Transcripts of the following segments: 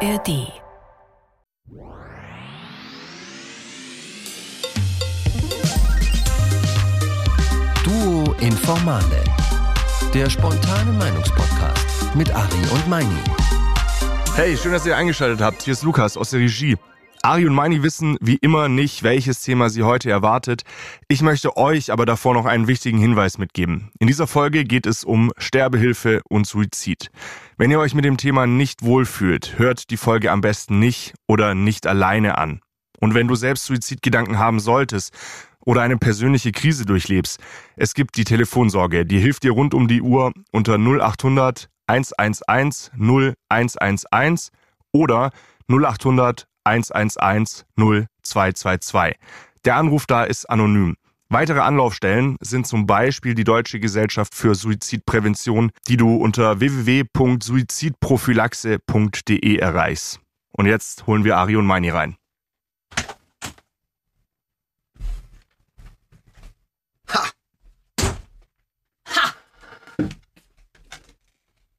ARD. Duo Informale. Der spontane Meinungspodcast mit Ari und Meini. Hey, schön, dass ihr eingeschaltet habt. Hier ist Lukas aus der Regie. Ari und Meini wissen wie immer nicht, welches Thema sie heute erwartet. Ich möchte euch aber davor noch einen wichtigen Hinweis mitgeben. In dieser Folge geht es um Sterbehilfe und Suizid. Wenn ihr euch mit dem Thema nicht wohlfühlt, hört die Folge am besten nicht oder nicht alleine an. Und wenn du selbst Suizidgedanken haben solltest oder eine persönliche Krise durchlebst, es gibt die Telefonsorge, die hilft dir rund um die Uhr unter 0800 111 0111 oder 0800 111 0222. Der Anruf da ist anonym. Weitere Anlaufstellen sind zum Beispiel die Deutsche Gesellschaft für Suizidprävention, die du unter www.suizidprophylaxe.de erreichst. Und jetzt holen wir Ari und Meini rein.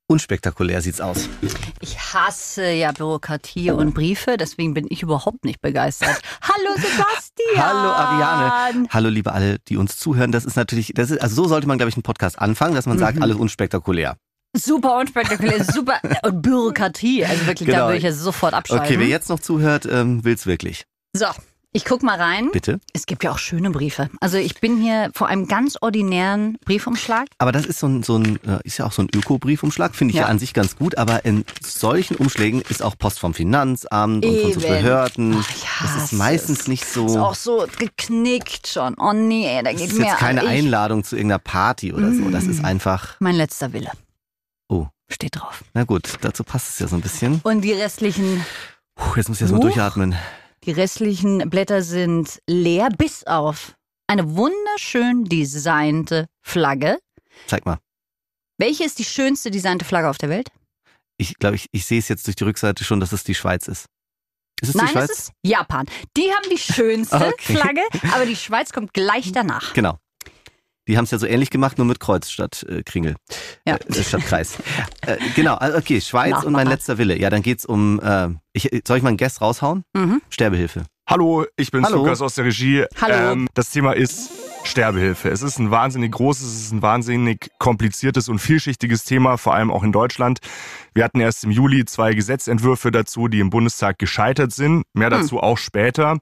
Unspektakulär sieht's aus. Ich hasse ja Bürokratie und Briefe, deswegen bin ich überhaupt nicht begeistert. Hallo Sebastian! Hallo Ariane. Hallo liebe alle, die uns zuhören. Das ist natürlich, das ist, also so sollte man, glaube ich, einen Podcast anfangen, dass man sagt, alles unspektakulär. Super unspektakulär, super und Bürokratie. Also wirklich, da Genau. würde ich ja sofort abschalten. Okay, wer jetzt noch zuhört, ähm, will's wirklich. So, ich guck mal rein. Bitte. Es gibt ja auch schöne Briefe. Also ich bin hier vor einem ganz ordinären Briefumschlag. Aber das ist so ein, so ein äh, ist ja auch so ein Öko-Briefumschlag, finde ich ja. Ja. an sich ganz gut. Aber in solchen Umschlägen ist auch Post vom Finanzamt und von so Eben. Behörden. Ach, ich das ist meistens es. nicht so. Ist auch so geknickt schon. Oh nee, da das geht ist mehr jetzt keine. Einladung zu irgendeiner Party oder so. Das ist Mm. einfach. Mein letzter Wille Oh, steht drauf. na gut, dazu passt es ja so ein bisschen. Und die restlichen Puh, jetzt muss ich erst mal Huch. durchatmen. Die restlichen Blätter sind leer, bis auf eine wunderschön designte Flagge. Zeig mal. Welche ist die schönste designte Flagge auf der Welt? Ich glaube, ich, ich sehe es jetzt durch die Rückseite schon, dass es die Schweiz ist. Ist es Nein, die Schweiz? es ist Japan. Die haben die schönste Okay. Flagge, aber die Schweiz kommt gleich danach. Genau. Die haben es ja so ähnlich gemacht, nur mit Kreuz statt äh, Kringel. Ja. Äh, statt Kreis. äh, genau, also okay, Schweiz und mein letzter Wille. Ja, dann geht's um. Äh, ich, soll ich mal einen Guest raushauen? Mhm. Sterbehilfe. Hallo, ich bin Hallo. Lukas aus der Regie. Hallo. Ähm, das Thema ist Sterbehilfe. Es ist ein wahnsinnig großes, es ist ein wahnsinnig kompliziertes und vielschichtiges Thema, vor allem auch in Deutschland. Wir hatten erst im Juli zwei Gesetzentwürfe dazu, die im Bundestag gescheitert sind. Mehr dazu auch später.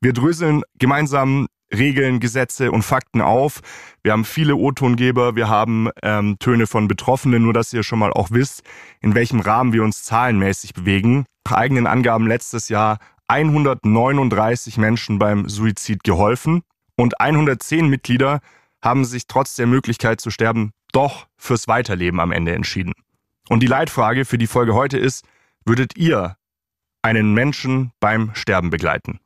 Wir dröseln gemeinsam Regeln, Gesetze und Fakten auf. Wir haben viele O-Tongeber, wir haben ähm, Töne von Betroffenen, nur dass ihr schon mal auch wisst, in welchem Rahmen wir uns zahlenmäßig bewegen. Nach eigenen Angaben letztes Jahr 139 Menschen beim Suizid geholfen und 110 Mitglieder haben sich trotz der Möglichkeit zu sterben doch fürs Weiterleben am Ende entschieden. Und die Leitfrage für die Folge heute ist, würdet ihr einen Menschen beim Sterben begleiten?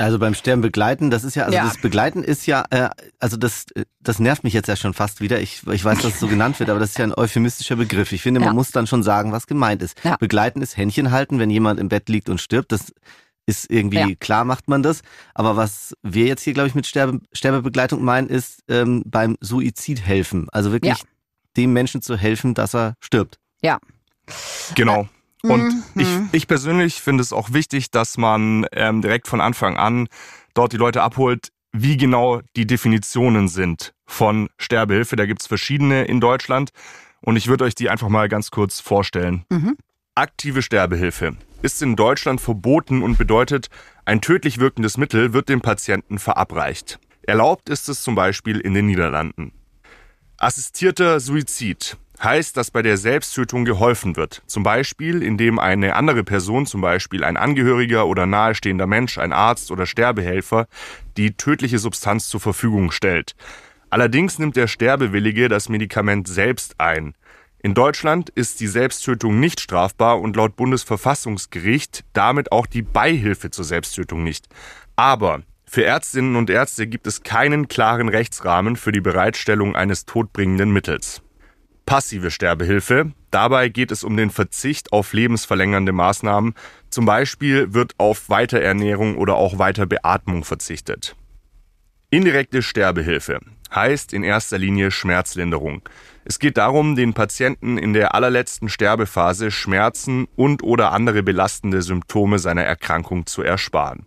Also beim Sterben begleiten, das ist ja, also Ja. das Begleiten ist ja, äh, also das, äh, das nervt mich jetzt ja schon fast wieder. Ich, ich weiß, dass es so genannt wird, aber das ist ja ein euphemistischer Begriff. Ich finde, man Ja. muss dann schon sagen, was gemeint ist. Ja. Begleiten ist Händchen halten, wenn jemand im Bett liegt und stirbt. Das ist irgendwie Ja. klar, macht man das. Aber was wir jetzt hier, glaube ich, mit Sterbe, Sterbebegleitung meinen, ist ähm, beim Suizid helfen. Also wirklich Ja. dem Menschen zu helfen, dass er stirbt. Ja. Genau. Und Mhm. ich, ich persönlich finde es auch wichtig, dass man ähm, direkt von Anfang an dort die Leute abholt, wie genau die Definitionen sind von Sterbehilfe. Da gibt's verschiedene in Deutschland und ich würde euch die einfach mal ganz kurz vorstellen. Mhm. Aktive Sterbehilfe ist in Deutschland verboten und bedeutet, ein tödlich wirkendes Mittel wird dem Patienten verabreicht. Erlaubt ist es zum Beispiel in den Niederlanden. Assistierter Suizid heißt, dass bei der Selbsttötung geholfen wird. Zum Beispiel, indem eine andere Person, zum Beispiel ein Angehöriger oder nahestehender Mensch, ein Arzt oder Sterbehelfer, die tödliche Substanz zur Verfügung stellt. Allerdings nimmt der Sterbewillige das Medikament selbst ein. In Deutschland ist die Selbsttötung nicht strafbar und laut Bundesverfassungsgericht damit auch die Beihilfe zur Selbsttötung nicht. Aber für Ärztinnen und Ärzte gibt es keinen klaren Rechtsrahmen für die Bereitstellung eines todbringenden Mittels. Passive Sterbehilfe. Dabei geht es um den Verzicht auf lebensverlängernde Maßnahmen. Zum Beispiel wird auf Weiterernährung oder auch Weiterbeatmung verzichtet. Indirekte Sterbehilfe heißt in erster Linie Schmerzlinderung. Es geht darum, den Patienten in der allerletzten Sterbephase Schmerzen und oder andere belastende Symptome seiner Erkrankung zu ersparen.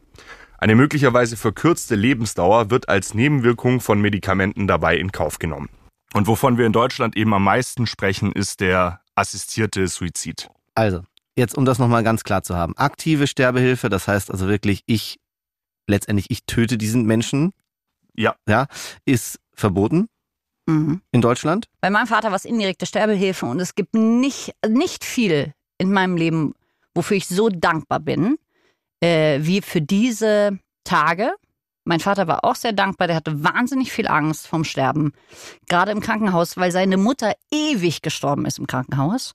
Eine möglicherweise verkürzte Lebensdauer wird als Nebenwirkung von Medikamenten dabei in Kauf genommen. Und wovon wir in Deutschland eben am meisten sprechen, ist der assistierte Suizid. Also, jetzt um das nochmal ganz klar zu haben. Aktive Sterbehilfe, das heißt also wirklich, ich, letztendlich, ich töte diesen Menschen. Ja. Ja, ist verboten Mhm. in Deutschland. Bei meinem Vater war es indirekte Sterbehilfe und es gibt nicht, nicht viel in meinem Leben, wofür ich so dankbar bin, äh, wie für diese Tage. Mein Vater war auch sehr dankbar, der hatte wahnsinnig viel Angst vom Sterben, gerade im Krankenhaus, weil seine Mutter ewig gestorben ist im Krankenhaus.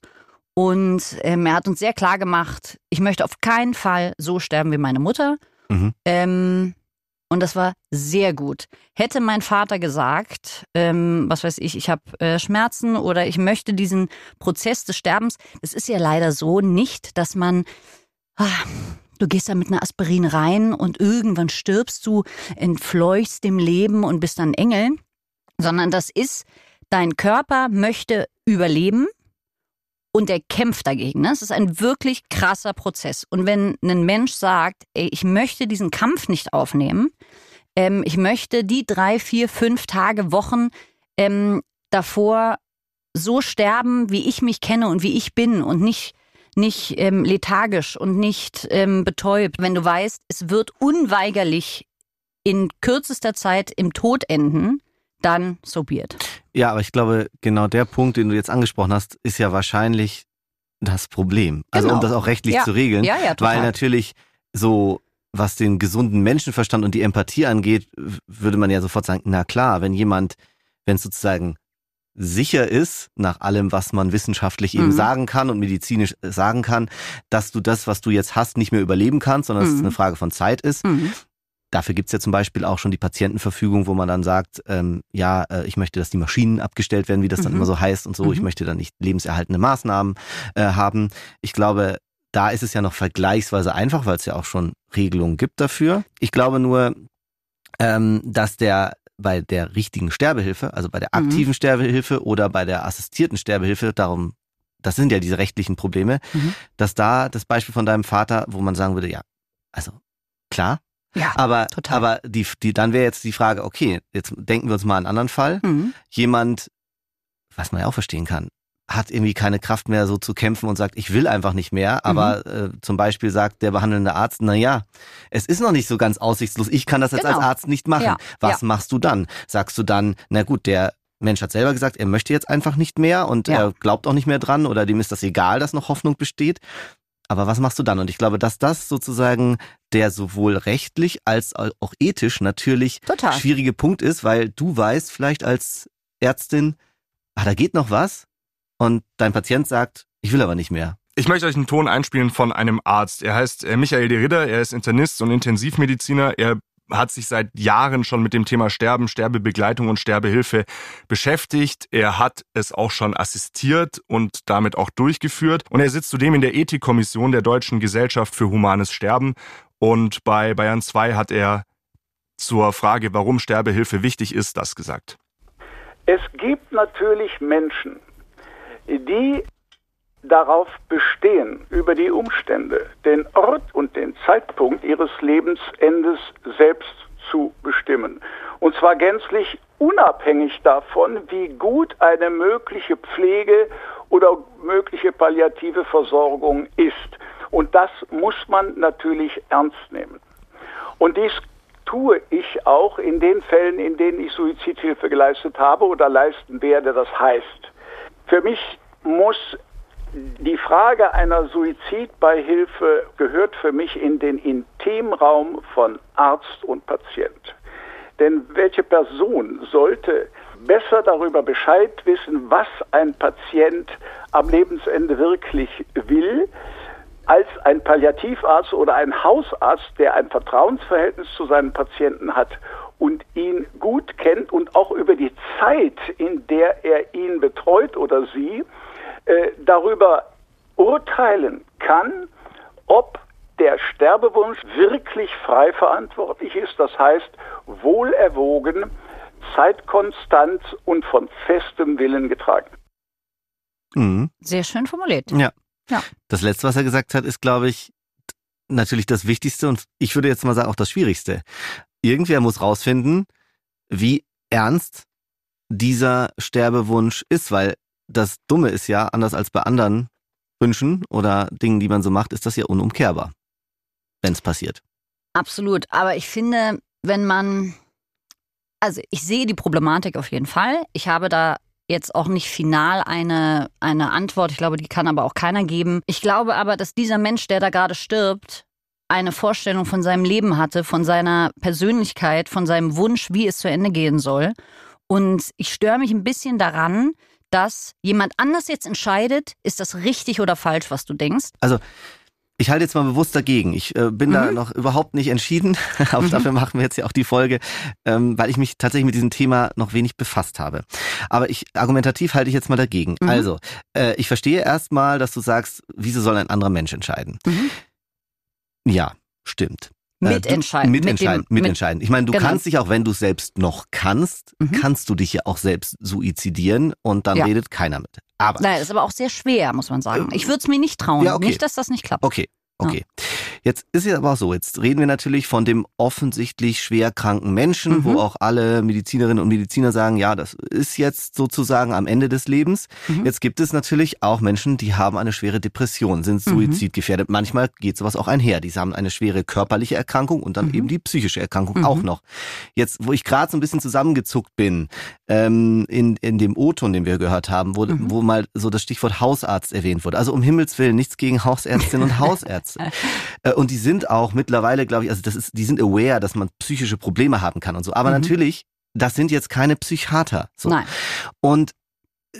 Und ähm, er hat uns sehr klar gemacht, ich möchte auf keinen Fall so sterben wie meine Mutter. Mhm. Ähm, und das war sehr gut. Hätte mein Vater gesagt, ähm, was weiß ich, ich habe äh, Schmerzen oder ich möchte diesen Prozess des Sterbens, es ist ja leider so nicht, dass man, ah, du gehst da mit einer Aspirin rein und irgendwann stirbst du, entfleuchst dem Leben und bist dann Engel, sondern das ist, dein Körper möchte überleben und er kämpft dagegen. Ne? Es ist ein wirklich krasser Prozess. Und wenn ein Mensch sagt, ey, ich möchte diesen Kampf nicht aufnehmen, ähm, ich möchte die drei, vier, fünf Tage, Wochen ähm, davor so sterben, wie ich mich kenne und wie ich bin und nicht nicht ähm, lethargisch und nicht ähm, betäubt. Wenn du weißt, es wird unweigerlich in kürzester Zeit im Tod enden, dann so be it. Ja, aber ich glaube, genau der Punkt, den du jetzt angesprochen hast, ist ja wahrscheinlich das Problem. Also Genau. um das auch rechtlich Ja. zu regeln. Ja, ja, total. Weil natürlich so, was den gesunden Menschenverstand und die Empathie angeht, würde man ja sofort sagen, na klar, wenn jemand, wenn es sozusagen sicher ist, nach allem, was man wissenschaftlich eben Mhm. sagen kann und medizinisch äh, sagen kann, dass du das, was du jetzt hast, nicht mehr überleben kannst, sondern dass es Mhm. eine Frage von Zeit ist, Mhm. Dafür gibt's ja zum Beispiel auch schon die Patientenverfügung, wo man dann sagt, ähm, ja, äh, ich möchte, dass die Maschinen abgestellt werden, wie das dann Mhm. immer so heißt und so. Ich Mhm. möchte dann nicht lebenserhaltende Maßnahmen äh, haben. Ich glaube, da ist es ja noch vergleichsweise einfach, weil es ja auch schon Regelungen gibt dafür. Ich glaube nur, ähm, dass der bei der richtigen Sterbehilfe, also bei der Mhm. aktiven Sterbehilfe oder bei der assistierten Sterbehilfe, darum, das sind ja diese rechtlichen Probleme, Mhm. dass da das Beispiel von deinem Vater, wo man sagen würde, ja, also klar, Ja, aber, total. aber die, die, dann wäre jetzt die Frage, okay, jetzt denken wir uns mal einen anderen Fall. Mhm. Jemand, was man ja auch verstehen kann, hat irgendwie keine Kraft mehr so zu kämpfen und sagt, ich will einfach nicht mehr, aber Mhm. äh, zum Beispiel sagt der behandelnde Arzt, na ja, es ist noch nicht so ganz aussichtslos, ich kann das jetzt Genau. als Arzt nicht machen. Ja, Was ja. machst du dann? Sagst du dann, na gut, der Mensch hat selber gesagt, er möchte jetzt einfach nicht mehr und Ja. er glaubt auch nicht mehr dran oder dem ist das egal, dass noch Hoffnung besteht. Aber was machst du dann? Und ich glaube, dass das sozusagen der sowohl rechtlich als auch ethisch natürlich Total. schwierige Punkt ist, weil du weißt vielleicht als Ärztin, ah, da geht noch was und dein Patient sagt, ich will aber nicht mehr. Ich möchte euch einen Ton einspielen von einem Arzt. Er heißt äh, Michael de Ridder, er ist Internist und Intensivmediziner. Er hat sich seit Jahren schon mit dem Thema Sterben, Sterbebegleitung und Sterbehilfe beschäftigt. Er hat es auch schon assistiert und damit auch durchgeführt. Und er sitzt zudem in der Ethikkommission der Deutschen Gesellschaft für Humanes Sterben. Und bei Bayern 2 hat er zur Frage, warum Sterbehilfe wichtig ist, das gesagt. Es gibt natürlich Menschen, die darauf bestehen, über die Umstände, den Ort und den Zeitpunkt ihres Lebensendes selbst zu bestimmen. Und zwar gänzlich unabhängig davon, wie gut eine mögliche Pflege oder mögliche palliative Versorgung ist. Und das muss man natürlich ernst nehmen. Und dies tue ich auch in den Fällen, in denen ich Suizidhilfe geleistet habe oder leisten werde. Das heißt, für mich muss die Frage einer Suizidbeihilfe gehört für mich in den Intimraum von Arzt und Patient. Denn welche Person sollte besser darüber Bescheid wissen, was ein Patient am Lebensende wirklich will, als ein Palliativarzt oder ein Hausarzt, der ein Vertrauensverhältnis zu seinen Patienten hat und ihn gut kennt und auch über die Zeit, in der er ihn betreut oder sie, äh, darüber urteilen kann, ob der Sterbewunsch wirklich frei verantwortlich ist, das heißt wohl erwogen Zeitkonstanz und von festem Willen getragen. Mhm. Sehr schön formuliert. Ja. Ja. Das letzte, was er gesagt hat, ist, glaube ich, natürlich das Wichtigste und ich würde jetzt mal sagen auch das Schwierigste. Irgendwer muss rausfinden, wie ernst dieser Sterbewunsch ist, weil das Dumme ist ja, anders als bei anderen Wünschen oder Dingen, die man so macht, ist das ja unumkehrbar, wenn es passiert. Absolut. Aber ich finde, wenn man, also ich sehe die Problematik auf jeden Fall. Ich habe da jetzt auch nicht final eine, eine Antwort. Ich glaube, die kann aber auch keiner geben. Ich glaube aber, dass dieser Mensch, der da gerade stirbt, eine Vorstellung von seinem Leben hatte, von seiner Persönlichkeit, von seinem Wunsch, wie es zu Ende gehen soll. Und ich störe mich ein bisschen daran, dass jemand anders jetzt entscheidet, ist das richtig oder falsch, was du denkst. Also ich halte jetzt mal bewusst dagegen. Ich äh, bin mhm. da noch überhaupt nicht entschieden, aber mhm. dafür machen wir jetzt ja auch die Folge, ähm, weil ich mich tatsächlich mit diesem Thema noch wenig befasst habe. Aber ich argumentativ halte ich jetzt mal dagegen. Mhm. Also, äh, ich verstehe erstmal, dass du sagst, wieso soll ein anderer Mensch entscheiden? Ja, stimmt. Mitentscheiden. Äh, mitentscheiden, mit mitentscheiden. Ich meine, du genau. kannst dich auch, wenn du selbst noch kannst, mhm. kannst du dich ja auch selbst suizidieren und dann ja. redet keiner mit. Aber. Naja, das ist aber auch sehr schwer, muss man sagen. Ich würde es mir nicht trauen. Ja, okay. Nicht, dass das nicht klappt. Okay, Okay. Ja. Jetzt ist es aber auch so, jetzt reden wir natürlich von dem offensichtlich schwer kranken Menschen, mhm. wo auch alle Medizinerinnen und Mediziner sagen, ja, das ist jetzt sozusagen am Ende des Lebens. Mhm. Jetzt gibt es natürlich auch Menschen, die haben eine schwere Depression, sind mhm. suizidgefährdet. Mhm. Manchmal geht sowas auch einher. Die haben eine schwere körperliche Erkrankung und dann mhm. eben die psychische Erkrankung auch mhm. noch. Jetzt, wo ich gerade so ein bisschen zusammengezuckt bin, ähm, in, in dem O-Ton, den wir gehört haben, wo, wo mal so das Stichwort Hausarzt erwähnt wurde. Also um Himmels Willen, nichts gegen Hausärztinnen und Hausärzte. Ärzte. Äh, und die sind auch mittlerweile, glaube ich, also das ist, die sind aware, dass man psychische Probleme haben kann und so. Aber mhm. natürlich, das sind jetzt keine Psychiater. So. Nein. Und äh,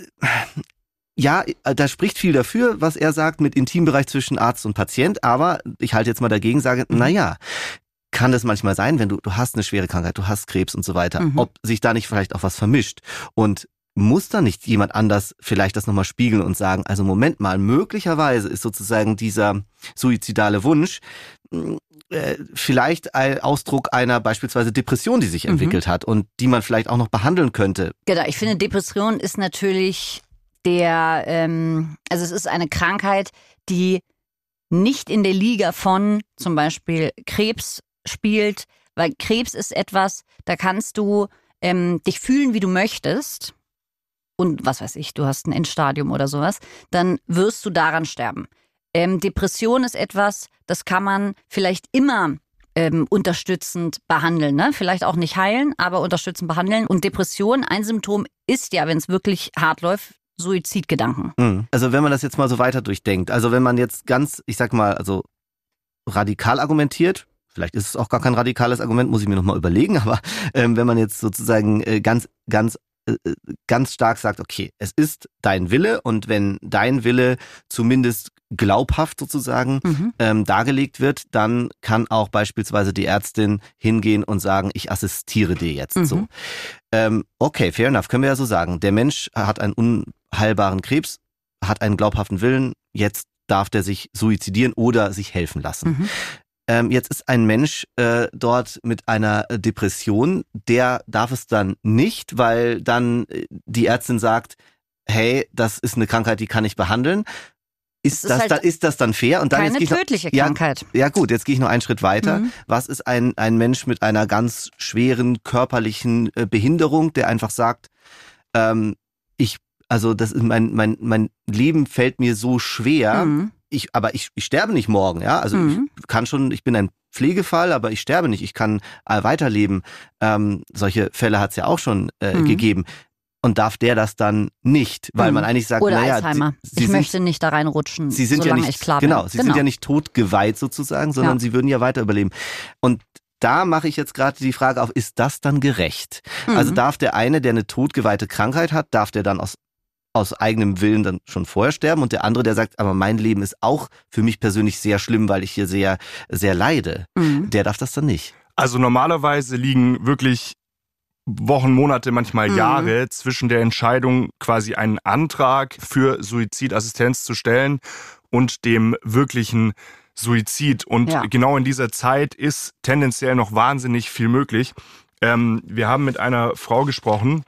ja, da spricht viel dafür, was er sagt mit Intimbereich zwischen Arzt und Patient. Aber ich halte jetzt mal dagegen, sage, mhm. na ja, kann das manchmal sein, wenn du, du hast eine schwere Krankheit, du hast Krebs und so weiter, mhm. ob sich da nicht vielleicht auch was vermischt. Und muss da nicht jemand anders vielleicht das nochmal spiegeln und sagen, also Moment mal, möglicherweise ist sozusagen dieser suizidale Wunsch hm, äh, vielleicht ein Ausdruck einer beispielsweise Depression, die sich mhm. entwickelt hat und die man vielleicht auch noch behandeln könnte. Genau, ich finde, Depression ist natürlich der, ähm, also es ist eine Krankheit, die nicht in der Liga von zum Beispiel Krebs spielt, weil Krebs ist etwas, da kannst du ähm, dich fühlen, wie du möchtest und was weiß ich, du hast ein Endstadium oder sowas, dann wirst du daran sterben. Ähm, Depression ist etwas, das kann man vielleicht immer ähm, unterstützend behandeln. Ne? Vielleicht auch nicht heilen, aber unterstützend behandeln. Und Depression, ein Symptom ist ja, wenn es wirklich hart läuft, Suizidgedanken. Mhm. Also wenn man das jetzt mal so weiter durchdenkt, also wenn man jetzt ganz, ich sag mal, also radikal argumentiert, vielleicht ist es auch gar kein radikales Argument, muss ich mir nochmal überlegen, aber ähm, wenn man jetzt sozusagen äh, ganz, ganz ganz stark sagt, okay, es ist dein Wille und wenn dein Wille zumindest glaubhaft sozusagen mhm. ähm, dargelegt wird, dann kann auch beispielsweise die Ärztin hingehen und sagen, ich assistiere dir jetzt mhm. so. Ähm, okay, fair enough, können wir ja so sagen. Der Mensch hat einen unheilbaren Krebs, hat einen glaubhaften Willen, jetzt darf der sich suizidieren oder sich helfen lassen. Mhm. Ähm, jetzt ist ein Mensch äh, dort mit einer Depression, der darf es dann nicht, weil dann äh, die Ärztin sagt, hey, das ist eine Krankheit, die kann ich behandeln. Ist das, halt da, ist das dann fair? Und dann keine jetzt tödliche noch, Krankheit. Ja, ja, gut, jetzt gehe ich noch einen Schritt weiter. Mhm. Was ist ein, ein Mensch mit einer ganz schweren körperlichen äh, Behinderung, der einfach sagt, ähm, ich, also das ist mein, mein, mein Leben fällt mir so schwer, mhm ich, aber ich, ich sterbe nicht morgen, ja. Also mhm. ich kann schon, ich bin ein Pflegefall, aber ich sterbe nicht, ich kann äh, weiterleben. Ähm, solche Fälle hat es ja auch schon äh, mhm. gegeben. Und darf der das dann nicht, weil mhm. man eigentlich sagt, Oder naja, Alzheimer. Sie, sie ich sind, möchte nicht da reinrutschen, sie sind ja nicht. Genau, sie genau. sind ja nicht totgeweiht sozusagen, sondern ja. sie würden ja weiter überleben. Und da mache ich jetzt gerade die Frage auf, ist das dann gerecht? Also mhm. Also darf der eine, der eine totgeweihte Krankheit hat, darf der dann aus aus eigenem Willen dann schon vorher sterben und der andere, der sagt, aber mein Leben ist auch für mich persönlich sehr schlimm, weil ich hier sehr, sehr leide. Mhm. Der darf das dann nicht. Also normalerweise liegen wirklich Wochen, Monate, manchmal mhm. Jahre zwischen der Entscheidung, quasi einen Antrag für Suizidassistenz zu stellen und dem wirklichen Suizid. Und ja. genau in dieser Zeit ist tendenziell noch wahnsinnig viel möglich. Ähm, wir haben mit einer Frau gesprochen,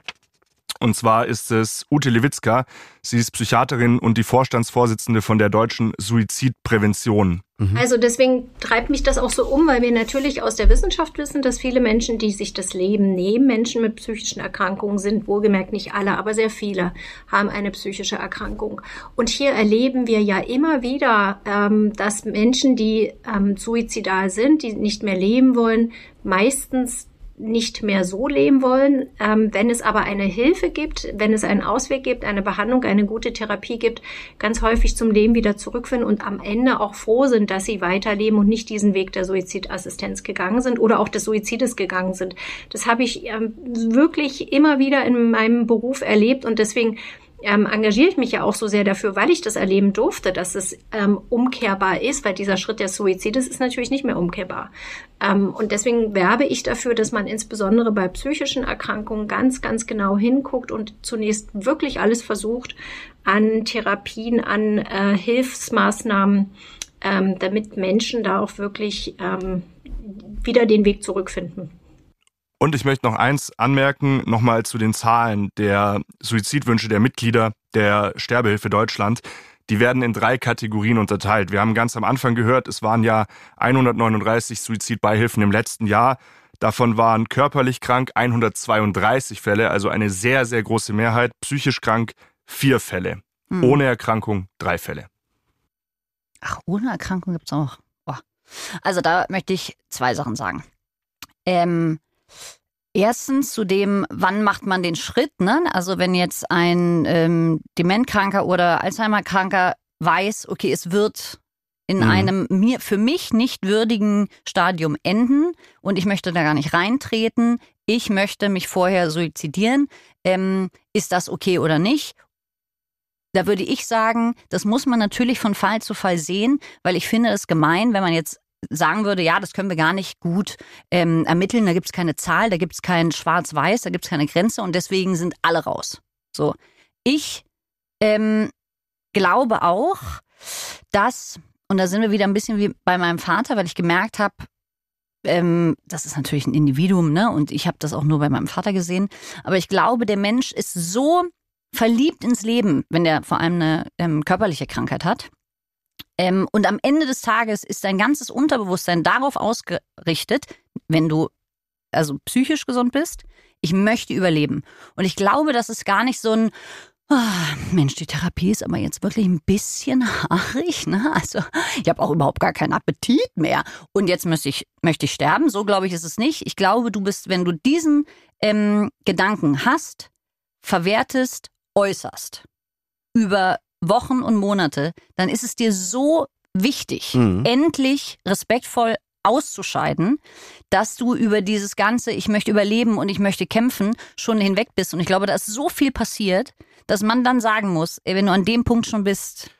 und zwar ist es Ute Lewitzka. Sie ist Psychiaterin und die Vorstandsvorsitzende von der Deutschen Suizidprävention. Mhm. Also deswegen treibt mich das auch so um, weil wir natürlich aus der Wissenschaft wissen, dass viele Menschen, die sich das Leben nehmen, Menschen mit psychischen Erkrankungen sind, wohlgemerkt nicht alle, aber sehr viele haben eine psychische Erkrankung. Und hier erleben wir ja immer wieder, ähm, dass Menschen, die ähm, suizidal sind, die nicht mehr leben wollen, meistens nicht mehr so leben wollen. Ähm, wenn es aber eine Hilfe gibt, wenn es einen Ausweg gibt, eine Behandlung, eine gute Therapie gibt, ganz häufig zum Leben wieder zurückfinden und am Ende auch froh sind, dass sie weiterleben und nicht diesen Weg der Suizidassistenz gegangen sind oder auch des Suizides gegangen sind. Das habe ich ähm, wirklich immer wieder in meinem Beruf erlebt und deswegen ähm, engagiere ich mich ja auch so sehr dafür, weil ich das erleben durfte, dass es ähm, umkehrbar ist, weil dieser Schritt des Suizides ist natürlich nicht mehr umkehrbar. Ähm, und deswegen werbe ich dafür, dass man insbesondere bei psychischen Erkrankungen ganz, ganz genau hinguckt und zunächst wirklich alles versucht an Therapien, an äh, Hilfsmaßnahmen, ähm, damit Menschen da auch wirklich ähm, wieder den Weg zurückfinden. Und ich möchte noch eins anmerken, nochmal zu den Zahlen der Suizidwünsche der Mitglieder der Sterbehilfe Deutschland. Die werden in drei Kategorien unterteilt. Wir haben ganz am Anfang gehört, es waren ja 139 Suizidbeihilfen im letzten Jahr. Davon waren körperlich krank 132 Fälle, also eine sehr, sehr große Mehrheit. Psychisch krank vier Fälle. Hm. Ohne Erkrankung drei Fälle. Ach, ohne Erkrankung gibt's auch. Oh. Also da möchte ich zwei Sachen sagen. Ähm, Erstens zu dem, wann macht man den Schritt? Ne? Also wenn jetzt ein ähm, Dementkranker oder Alzheimer-Kranker weiß, okay, es wird in mhm. einem mir für mich nicht würdigen Stadium enden und ich möchte da gar nicht reintreten. Ich möchte mich vorher suizidieren. Ähm, ist das okay oder nicht? Da würde ich sagen, das muss man natürlich von Fall zu Fall sehen, weil ich finde es gemein, wenn man jetzt sagen würde, ja, das können wir gar nicht gut ähm, ermitteln, da gibt es keine Zahl, da gibt es kein Schwarz-Weiß, da gibt es keine Grenze und deswegen sind alle raus. So. Ich ähm, glaube auch, dass, und da sind wir wieder ein bisschen wie bei meinem Vater, weil ich gemerkt habe, ähm, das ist natürlich ein Individuum, ne? Und ich habe das auch nur bei meinem Vater gesehen. Aber ich glaube, der Mensch ist so verliebt ins Leben, wenn er vor allem eine ähm, körperliche Krankheit hat, ähm, und am Ende des Tages ist dein ganzes Unterbewusstsein darauf ausgerichtet, wenn du also psychisch gesund bist, ich möchte überleben. Und ich glaube, das ist gar nicht so ein, oh, Mensch, die Therapie ist aber jetzt wirklich ein bisschen haarig. Ne? Also ich habe auch überhaupt gar keinen Appetit mehr. Und jetzt möchte ich, möchte ich sterben. So glaube ich ist es nicht. Ich glaube, du bist, wenn du diesen ähm, Gedanken hast, verwertest, äußerst über Wochen und Monate, dann ist es dir so wichtig, mhm. endlich respektvoll auszuscheiden, dass du über dieses ganze, ich möchte überleben und ich möchte kämpfen, schon hinweg bist. Und ich glaube, da ist so viel passiert, dass man dann sagen muss, ey, wenn du an dem Punkt schon bist,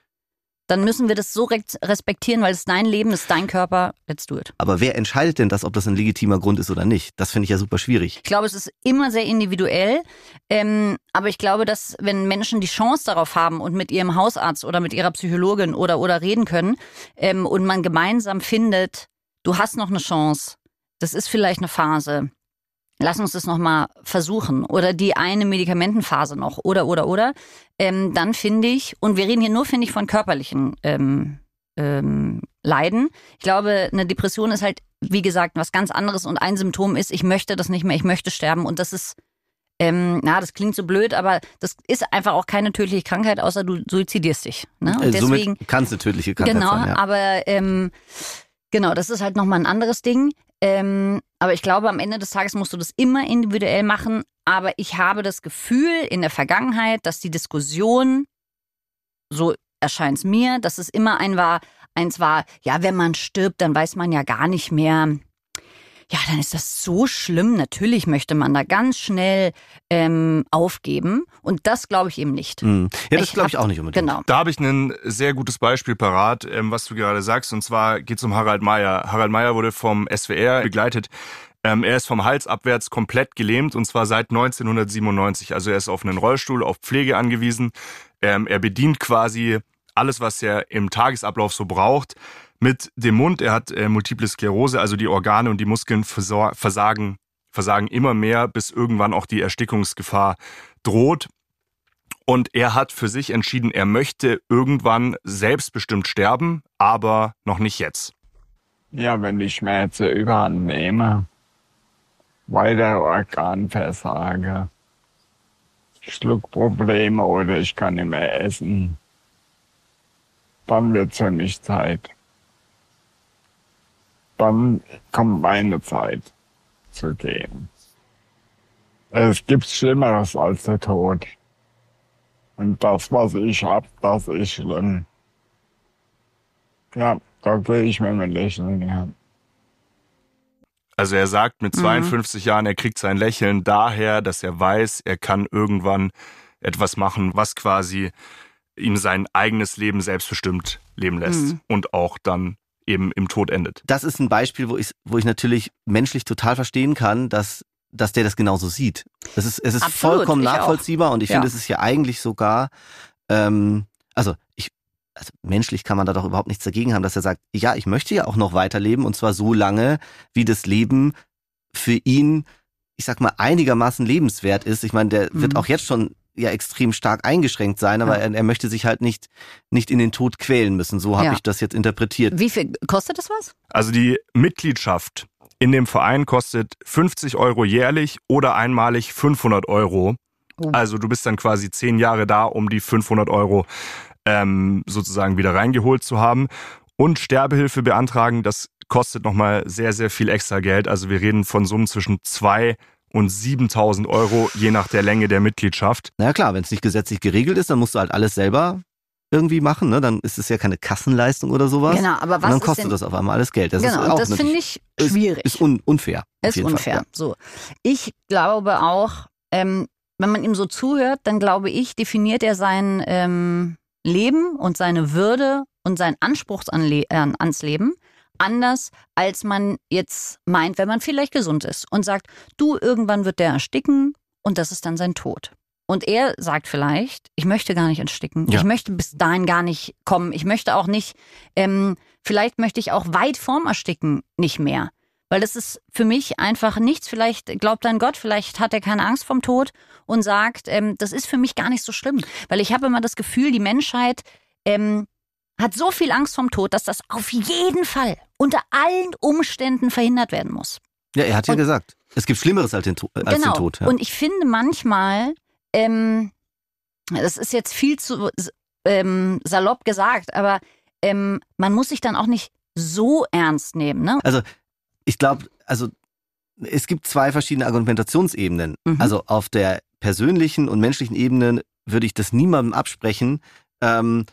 dann müssen wir das so respektieren, weil es dein Leben, ist dein Körper, let's do it. Aber wer entscheidet denn das, ob das ein legitimer Grund ist oder nicht? Das finde ich ja super schwierig. Ich glaube, es ist immer sehr individuell. Ähm, aber ich glaube, dass wenn Menschen die Chance darauf haben und mit ihrem Hausarzt oder mit ihrer Psychologin oder oder reden können ähm, und man gemeinsam findet, du hast noch eine Chance, das ist vielleicht eine Phase, lass uns das nochmal versuchen oder die eine Medikamentenphase noch oder oder oder, ähm, dann finde ich, und wir reden hier nur, finde ich, von körperlichen ähm, ähm, Leiden. Ich glaube, eine Depression ist halt, wie gesagt, was ganz anderes und ein Symptom ist, ich möchte das nicht mehr, ich möchte sterben und das ist ähm, na, das klingt so blöd, aber das ist einfach auch keine tödliche Krankheit, außer du suizidierst dich. Ne? Und äh, deswegen kann es eine tödliche Krankheit genau, sein. Genau, ja. aber ähm, genau, das ist halt nochmal ein anderes Ding. Ähm, aber ich glaube, am Ende des Tages musst du das immer individuell machen. Aber ich habe das Gefühl in der Vergangenheit, dass die Diskussion, so erscheint es mir, dass es immer ein war, eins war, ja, wenn man stirbt, dann weiß man ja gar nicht mehr, ja, dann ist das so schlimm. Natürlich möchte man da ganz schnell ähm, aufgeben. Und das glaube ich eben nicht. Mhm. Ja, das glaube ich auch nicht unbedingt. Genau. Da habe ich ein sehr gutes Beispiel parat, ähm, was du gerade sagst. Und zwar geht es um Harald Meyer. Harald Meyer wurde vom SWR begleitet. Ähm, er ist vom Hals abwärts komplett gelähmt und zwar seit 1997. Also er ist auf einen Rollstuhl, auf Pflege angewiesen. Ähm, er bedient quasi alles, was er im Tagesablauf so braucht mit dem Mund. Er hat äh, multiple Sklerose, also die Organe und die Muskeln versagen versagen immer mehr, bis irgendwann auch die Erstickungsgefahr droht. Und er hat für sich entschieden, er möchte irgendwann selbstbestimmt sterben, aber noch nicht jetzt. Ja, wenn die Schmerzen überhand nehme, weitere Organversage, Schluckprobleme oder ich kann nicht mehr essen, dann wird für mich Zeit. Dann kommt meine Zeit zu gehen. Es gibt Schlimmeres als der Tod. Und das, was ich hab, das ist schlimm. Ja, da gehe ich mit einem Lächeln her. Also er sagt mit 52 mhm. Jahren, er kriegt sein Lächeln daher, dass er weiß, er kann irgendwann etwas machen, was quasi ihm sein eigenes Leben selbstbestimmt leben lässt mhm. und auch dann eben im Tod endet. Das ist ein Beispiel, wo ich, wo ich natürlich menschlich total verstehen kann, dass, dass der das genauso sieht. Es ist, es ist Absolut, vollkommen nachvollziehbar auch. und ich ja. finde, es ist ja eigentlich sogar, ähm, also ich, also menschlich kann man da doch überhaupt nichts dagegen haben, dass er sagt, ja, ich möchte ja auch noch weiterleben und zwar so lange, wie das Leben für ihn, ich sag mal, einigermaßen lebenswert ist. Ich meine, der mhm. wird auch jetzt schon ja extrem stark eingeschränkt sein, aber ja. er, er, möchte sich halt nicht, nicht in den Tod quälen müssen. So habe ja. ich das jetzt interpretiert. Wie viel kostet das was? Also die Mitgliedschaft in dem Verein kostet 50 Euro jährlich oder einmalig 500 Euro. Oh. Also du bist dann quasi zehn Jahre da, um die 500 Euro ähm, sozusagen wieder reingeholt zu haben. Und Sterbehilfe beantragen, das kostet nochmal sehr, sehr viel extra Geld. Also wir reden von Summen zwischen zwei und 7000 Euro, je nach der Länge der Mitgliedschaft. Na ja, klar, wenn es nicht gesetzlich geregelt ist, dann musst du halt alles selber irgendwie machen, ne? dann ist es ja keine Kassenleistung oder sowas. Genau, aber was und dann kostet das auf einmal alles Geld. Das genau, ist auch das finde ich schwierig. Ist, ist un unfair. Ist unfair. Fall, ja. So, ich glaube auch, ähm, wenn man ihm so zuhört, dann glaube ich, definiert er sein ähm, Leben und seine Würde und seinen Anspruch an Le äh, ans Leben anders, als man jetzt meint, wenn man vielleicht gesund ist und sagt, du, irgendwann wird der ersticken und das ist dann sein Tod. Und er sagt vielleicht, ich möchte gar nicht ersticken. Ja. Ich möchte bis dahin gar nicht kommen. Ich möchte auch nicht, ähm, vielleicht möchte ich auch weit vorm Ersticken nicht mehr. Weil das ist für mich einfach nichts. Vielleicht glaubt an Gott, vielleicht hat er keine Angst vom Tod und sagt, ähm, das ist für mich gar nicht so schlimm. Weil ich habe immer das Gefühl, die Menschheit ähm, hat so viel Angst vom Tod, dass das auf jeden Fall unter allen Umständen verhindert werden muss. Ja, er hat ja und, gesagt, es gibt Schlimmeres als den, als genau. den Tod. Ja. Und ich finde manchmal, ähm, das ist jetzt viel zu ähm, salopp gesagt, aber ähm, man muss sich dann auch nicht so ernst nehmen. Ne? Also ich glaube, also es gibt zwei verschiedene Argumentationsebenen. Mhm. Also auf der persönlichen und menschlichen Ebene würde ich das niemandem absprechen. Ähm,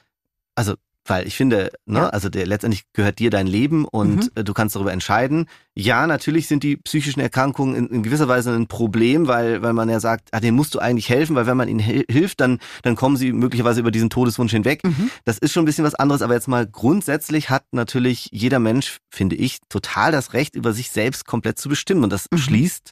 also weil ich finde, ne, ja. also der letztendlich gehört dir dein Leben und mhm. Äh, du kannst darüber entscheiden. Ja, natürlich sind die psychischen Erkrankungen in, in, gewisser Weise ein Problem, weil, weil man ja sagt, ah, denen musst du eigentlich helfen, weil wenn man ihnen hilft, dann, dann kommen sie möglicherweise über diesen Todeswunsch hinweg. Mhm. Das ist schon ein bisschen was anderes, aber jetzt mal grundsätzlich hat natürlich jeder Mensch, finde ich, total das Recht, über sich selbst komplett zu bestimmen. Und das mhm. schließt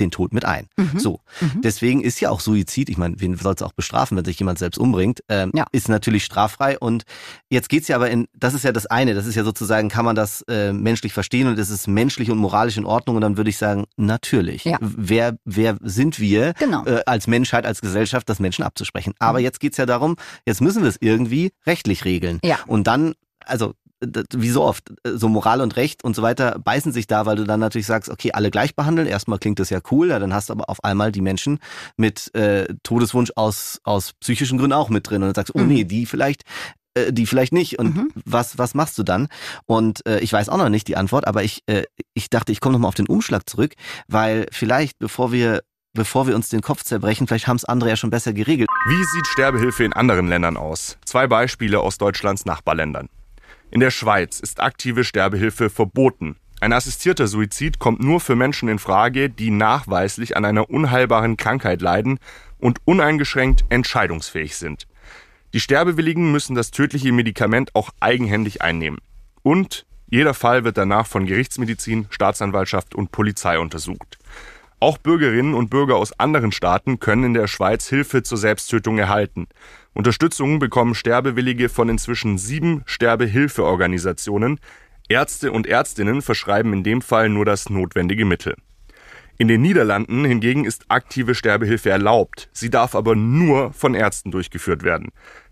den Tod mit ein. Mhm. So. Mhm. Deswegen ist ja auch Suizid, ich meine, wen soll es auch bestrafen, wenn sich jemand selbst umbringt, ähm, ja. ist natürlich straffrei. Und jetzt geht's ja aber in, das ist ja das eine, das ist ja sozusagen, kann man das äh, menschlich verstehen und es ist menschlich und moralisch in Ordnung. Und dann würde ich sagen, natürlich. Ja. Wer, wer sind wir genau. äh, als Menschheit, als Gesellschaft, das Menschen abzusprechen? Aber mhm. jetzt geht's ja darum, jetzt müssen wir es irgendwie rechtlich regeln. Ja. Und dann also wie so oft, so Moral und Recht und so weiter beißen sich da, weil du dann natürlich sagst, okay, alle gleich behandeln. Erstmal klingt das ja cool, ja, dann hast du aber auf einmal die Menschen mit äh, Todeswunsch aus, aus psychischen Gründen auch mit drin und dann sagst, oh mhm. nee, die vielleicht äh, die vielleicht nicht und mhm. was was machst du dann und äh, ich weiß auch noch nicht die Antwort aber ich äh, ich dachte ich komme noch mal auf den Umschlag zurück weil vielleicht bevor wir bevor wir uns den Kopf zerbrechen, vielleicht haben es andere ja schon besser geregelt. Wie sieht Sterbehilfe in anderen Ländern aus? Zwei Beispiele aus Deutschlands Nachbarländern. In der Schweiz ist aktive Sterbehilfe verboten. Ein assistierter Suizid kommt nur für Menschen in Frage, die nachweislich an einer unheilbaren Krankheit leiden und uneingeschränkt entscheidungsfähig sind. Die Sterbewilligen müssen das tödliche Medikament auch eigenhändig einnehmen. Und jeder Fall wird danach von Gerichtsmedizin, Staatsanwaltschaft und Polizei untersucht. Auch Bürgerinnen und Bürger aus anderen Staaten können in der Schweiz Hilfe zur Selbsttötung erhalten. Unterstützung bekommen Sterbewillige von inzwischen sieben Sterbehilfeorganisationen. Ärzte und Ärztinnen verschreiben in dem Fall nur das notwendige Mittel. In den Niederlanden hingegen ist aktive Sterbehilfe erlaubt. Sie darf aber nur von Ärzten durchgeführt werden.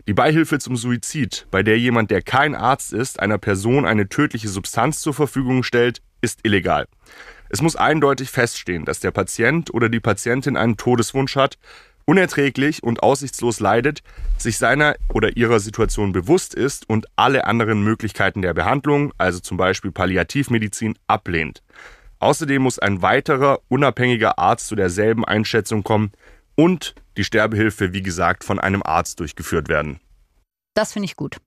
Die Beihilfe zum Suizid, bei der jemand, der kein Arzt ist, einer Person eine tödliche Substanz zur Verfügung stellt, ist illegal. Es muss eindeutig feststehen, dass der Patient oder die Patientin einen Todeswunsch hat, unerträglich und aussichtslos leidet, sich seiner oder ihrer Situation bewusst ist und alle anderen Möglichkeiten der Behandlung, also zum Beispiel Palliativmedizin, ablehnt. Außerdem muss ein weiterer unabhängiger Arzt zu derselben Einschätzung kommen und die Sterbehilfe, wie gesagt, von einem Arzt durchgeführt werden. Das finde ich gut.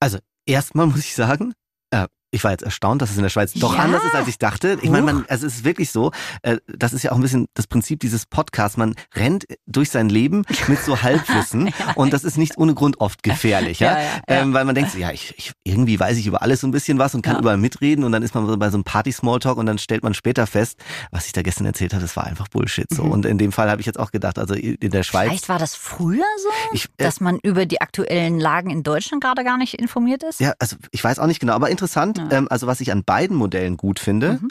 Also erstmal muss ich sagen, äh, ich war jetzt erstaunt, dass es in der Schweiz doch Ja. anders ist, als ich dachte. Ich meine, man, also es ist wirklich so, äh, das ist ja auch ein bisschen das Prinzip dieses Podcasts. Man rennt durch sein Leben mit so Halbwissen und das ist nicht ohne Grund oft gefährlich, ja. Ja, ja, ja. Ähm, weil man denkt, ja, ich, ich, irgendwie weiß ich über alles so ein bisschen was und kann Ja. überall mitreden und dann ist man so bei so einem Party-Smalltalk und dann stellt man später fest, was ich da gestern erzählt habe, das war einfach Bullshit. So. Und in dem Fall habe ich jetzt auch gedacht, also in der Schweiz. Mhm. Vielleicht war das früher so, Ich, äh, dass man über die aktuellen Lagen in Deutschland gerade gar nicht informiert ist. Ja, also ich weiß auch nicht genau, aber interessant. Ja. Ähm, also was ich an beiden Modellen gut finde, Mhm.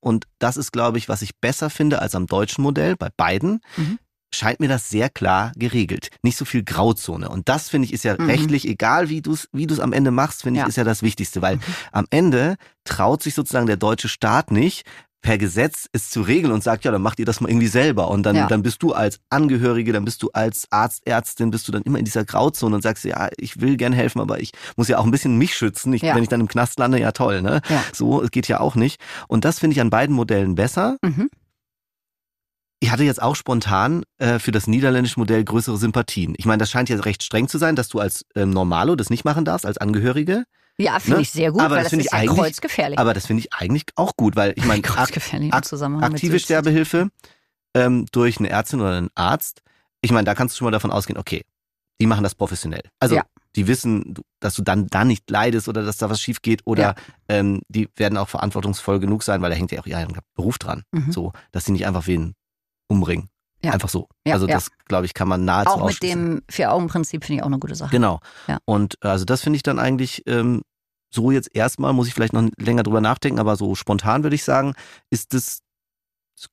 und das ist, glaube ich, was ich besser finde als am deutschen Modell, bei beiden, Mhm. scheint mir das sehr klar geregelt. Nicht so viel Grauzone. Und das, finde ich, ist ja Mhm. rechtlich, egal wie du es wie du's am Ende machst, finde ich, Ja. Mhm. ist ja das Wichtigste. Weil am Ende traut sich sozusagen der deutsche Staat nicht, per Gesetz es zu regeln und sagt, ja, dann macht ihr das mal irgendwie selber. Und dann, Ja. dann bist du als Angehörige, dann bist du als Arzt, Ärztin, bist du dann immer in dieser Grauzone und sagst, ja, ich will gern helfen, aber ich muss ja auch ein bisschen mich schützen. Ich, Ja. Wenn ich dann im Knast lande, ja toll, ne? Ja. So, es geht ja auch nicht. Und das finde ich an beiden Modellen besser. Mhm. Ich hatte jetzt auch spontan äh, für das niederländische Modell größere Sympathien. Ich meine, das scheint ja recht streng zu sein, dass du als ähm, Normalo das nicht machen darfst, als Angehörige. Ja, finde Ne? ich sehr gut, Aber weil das das, finde ist ich ja eigentlich- kreuzgefährlich. Aber das finde ich eigentlich auch gut, weil ich meine, ak aktive. Sterbehilfe ähm, durch eine Ärztin oder einen Arzt, ich meine, da kannst du schon mal davon ausgehen, okay, die machen das professionell. Also Ja. die wissen, dass du dann da nicht leidest oder dass da was schief geht oder Ja. ähm, die werden auch verantwortungsvoll genug sein, weil da hängt ja auch ihr Beruf dran. Mhm. So, dass sie nicht einfach wen umbringen. Ja. Einfach so. Ja, also ja. das, glaube ich, kann man nahezu Auch mit dem Vier-Augen-Prinzip finde ich auch eine gute Sache. Genau. Ja. Und äh, also das finde ich dann eigentlich ähm, so jetzt erstmal, muss ich vielleicht noch länger drüber nachdenken, aber so spontan würde ich sagen, ist das,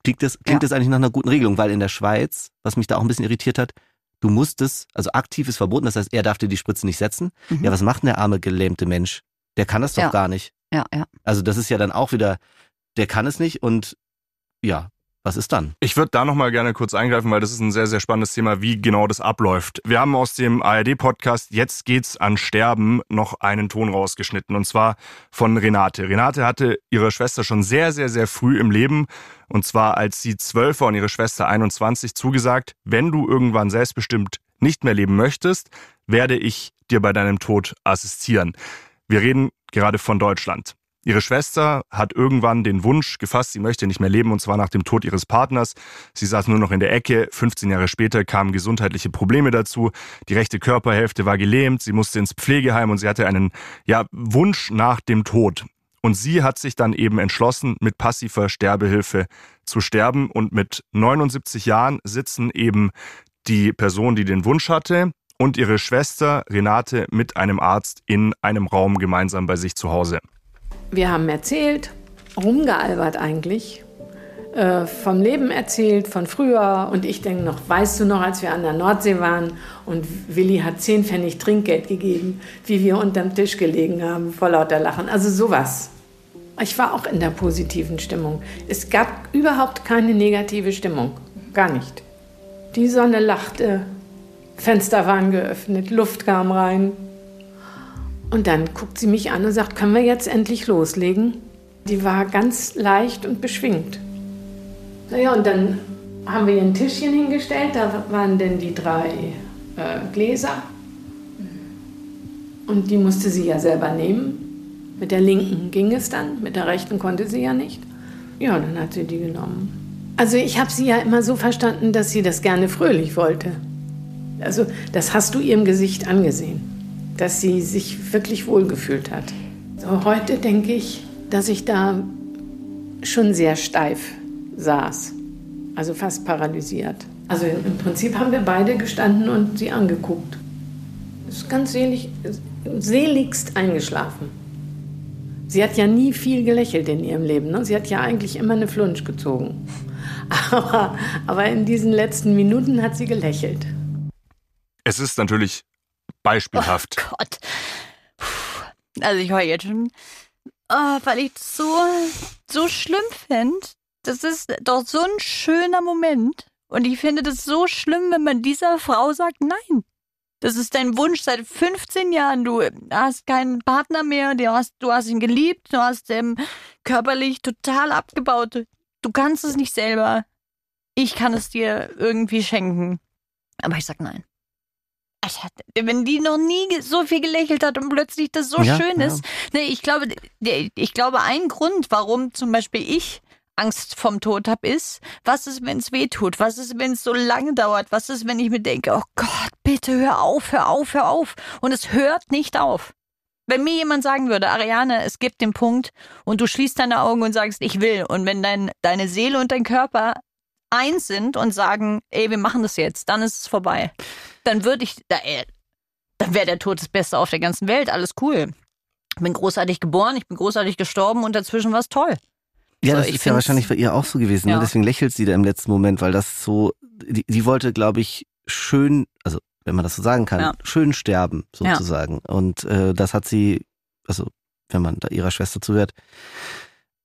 klingt das, klingt das eigentlich nach einer guten Regelung, weil in der Schweiz, was mich da auch ein bisschen irritiert hat, du musstest, also aktiv ist verboten, das heißt, er darf dir die Spritze nicht setzen. Mhm. Ja, was macht denn der arme gelähmte Mensch? Der kann das doch gar nicht. Ja, ja. Also das ist ja dann auch wieder, der kann es nicht und ja, was ist dann? Ich würde da nochmal gerne kurz eingreifen, weil das ist ein sehr, sehr spannendes Thema, wie genau das abläuft. Wir haben aus dem ARD-Podcast Jetzt geht's an Sterben noch einen Ton rausgeschnitten und zwar von Renate. Renate hatte ihre Schwester schon sehr, sehr, sehr früh im Leben und zwar als sie zwölf war und ihre Schwester 21 zugesagt, wenn du irgendwann selbstbestimmt nicht mehr leben möchtest, werde ich dir bei deinem Tod assistieren. Wir reden gerade von Deutschland. Ihre Schwester hat irgendwann den Wunsch gefasst, sie möchte nicht mehr leben, und zwar nach dem Tod ihres Partners. Sie saß nur noch in der Ecke. 15 Jahre später kamen gesundheitliche Probleme dazu. Die rechte Körperhälfte war gelähmt, sie musste ins Pflegeheim und sie hatte einen ja, Wunsch nach dem Tod. Und sie hat sich dann eben entschlossen, mit passiver Sterbehilfe zu sterben. Und mit 79 Jahren sitzen eben die Person, die den Wunsch hatte, und ihre Schwester Renate mit einem Arzt in einem Raum gemeinsam bei sich zu Hause. Wir haben erzählt, rumgealbert eigentlich, äh, vom Leben erzählt, von früher. Und ich denke noch, weißt du noch, als wir an der Nordsee waren und Willi hat 10 Pfennig Trinkgeld gegeben, wie wir unterm Tisch gelegen haben, vor lauter Lachen. Also sowas. Ich war auch in der positiven Stimmung. Es gab überhaupt keine negative Stimmung. Gar nicht. Die Sonne lachte, Fenster waren geöffnet, Luft kam rein. Und dann guckt sie mich an und sagt, können wir jetzt endlich loslegen? Die war ganz leicht und beschwingt. Naja, und dann haben wir ihr ein Tischchen hingestellt, da waren denn die drei äh, Gläser. Und die musste sie ja selber nehmen. Mit der linken ging es dann, mit der rechten konnte sie ja nicht. Ja, dann hat sie die genommen. Also ich habe sie ja immer so verstanden, dass sie das gerne fröhlich wollte. Also das hast du ihrem Gesicht angesehen, dass sie sich wirklich wohlgefühlt hat. So, heute denke ich, dass ich da schon sehr steif saß, also fast paralysiert. Also im Prinzip haben wir beide gestanden und sie angeguckt. Ist ganz selig, seligst eingeschlafen. Sie hat ja nie viel gelächelt in ihrem Leben. Ne? Sie hat ja eigentlich immer eine Flunsch gezogen. Aber, aber in diesen letzten Minuten hat sie gelächelt. Es ist natürlich beispielhaft. Oh Gott. Puh. Also ich war jetzt schon, oh, weil ich das so, so schlimm finde. Das ist doch so ein schöner Moment. Und ich finde das so schlimm, wenn man dieser Frau sagt, nein. Das ist dein Wunsch seit 15 Jahren. Du hast keinen Partner mehr, du hast, du hast ihn geliebt, du hast ähm, körperlich total abgebaut. Du kannst es nicht selber. Ich kann es dir irgendwie schenken. Aber ich sag nein. Wenn die noch nie so viel gelächelt hat und plötzlich das so Ja, schön ja. ist. Nee, ich glaube, ich glaube, ein Grund, warum zum Beispiel ich Angst vom Tod habe, ist, was ist, wenn es weh tut? Was ist, wenn es so lange dauert? Was ist, wenn ich mir denke, oh Gott, bitte hör auf, hör auf, hör auf. Und es hört nicht auf. Wenn mir jemand sagen würde, Ariane, es gibt den Punkt und du schließt deine Augen und sagst, ich will. Und wenn dein, deine Seele und dein Körper eins sind und sagen, ey, wir machen das jetzt, dann ist es vorbei. Dann würde ich, da, äh, dann wäre der Tod das Beste auf der ganzen Welt. Alles cool. Ich bin großartig geboren, ich bin großartig gestorben und dazwischen war es toll. Ja, So, das ist ja wahrscheinlich bei ihr auch so gewesen. Ja. Ne? Deswegen lächelt sie da im letzten Moment, weil das so, die, die wollte, glaube ich, schön, also wenn man das so sagen kann, Ja. schön sterben Ja. sozusagen. Und äh, das hat sie, also wenn man da ihrer Schwester zuhört,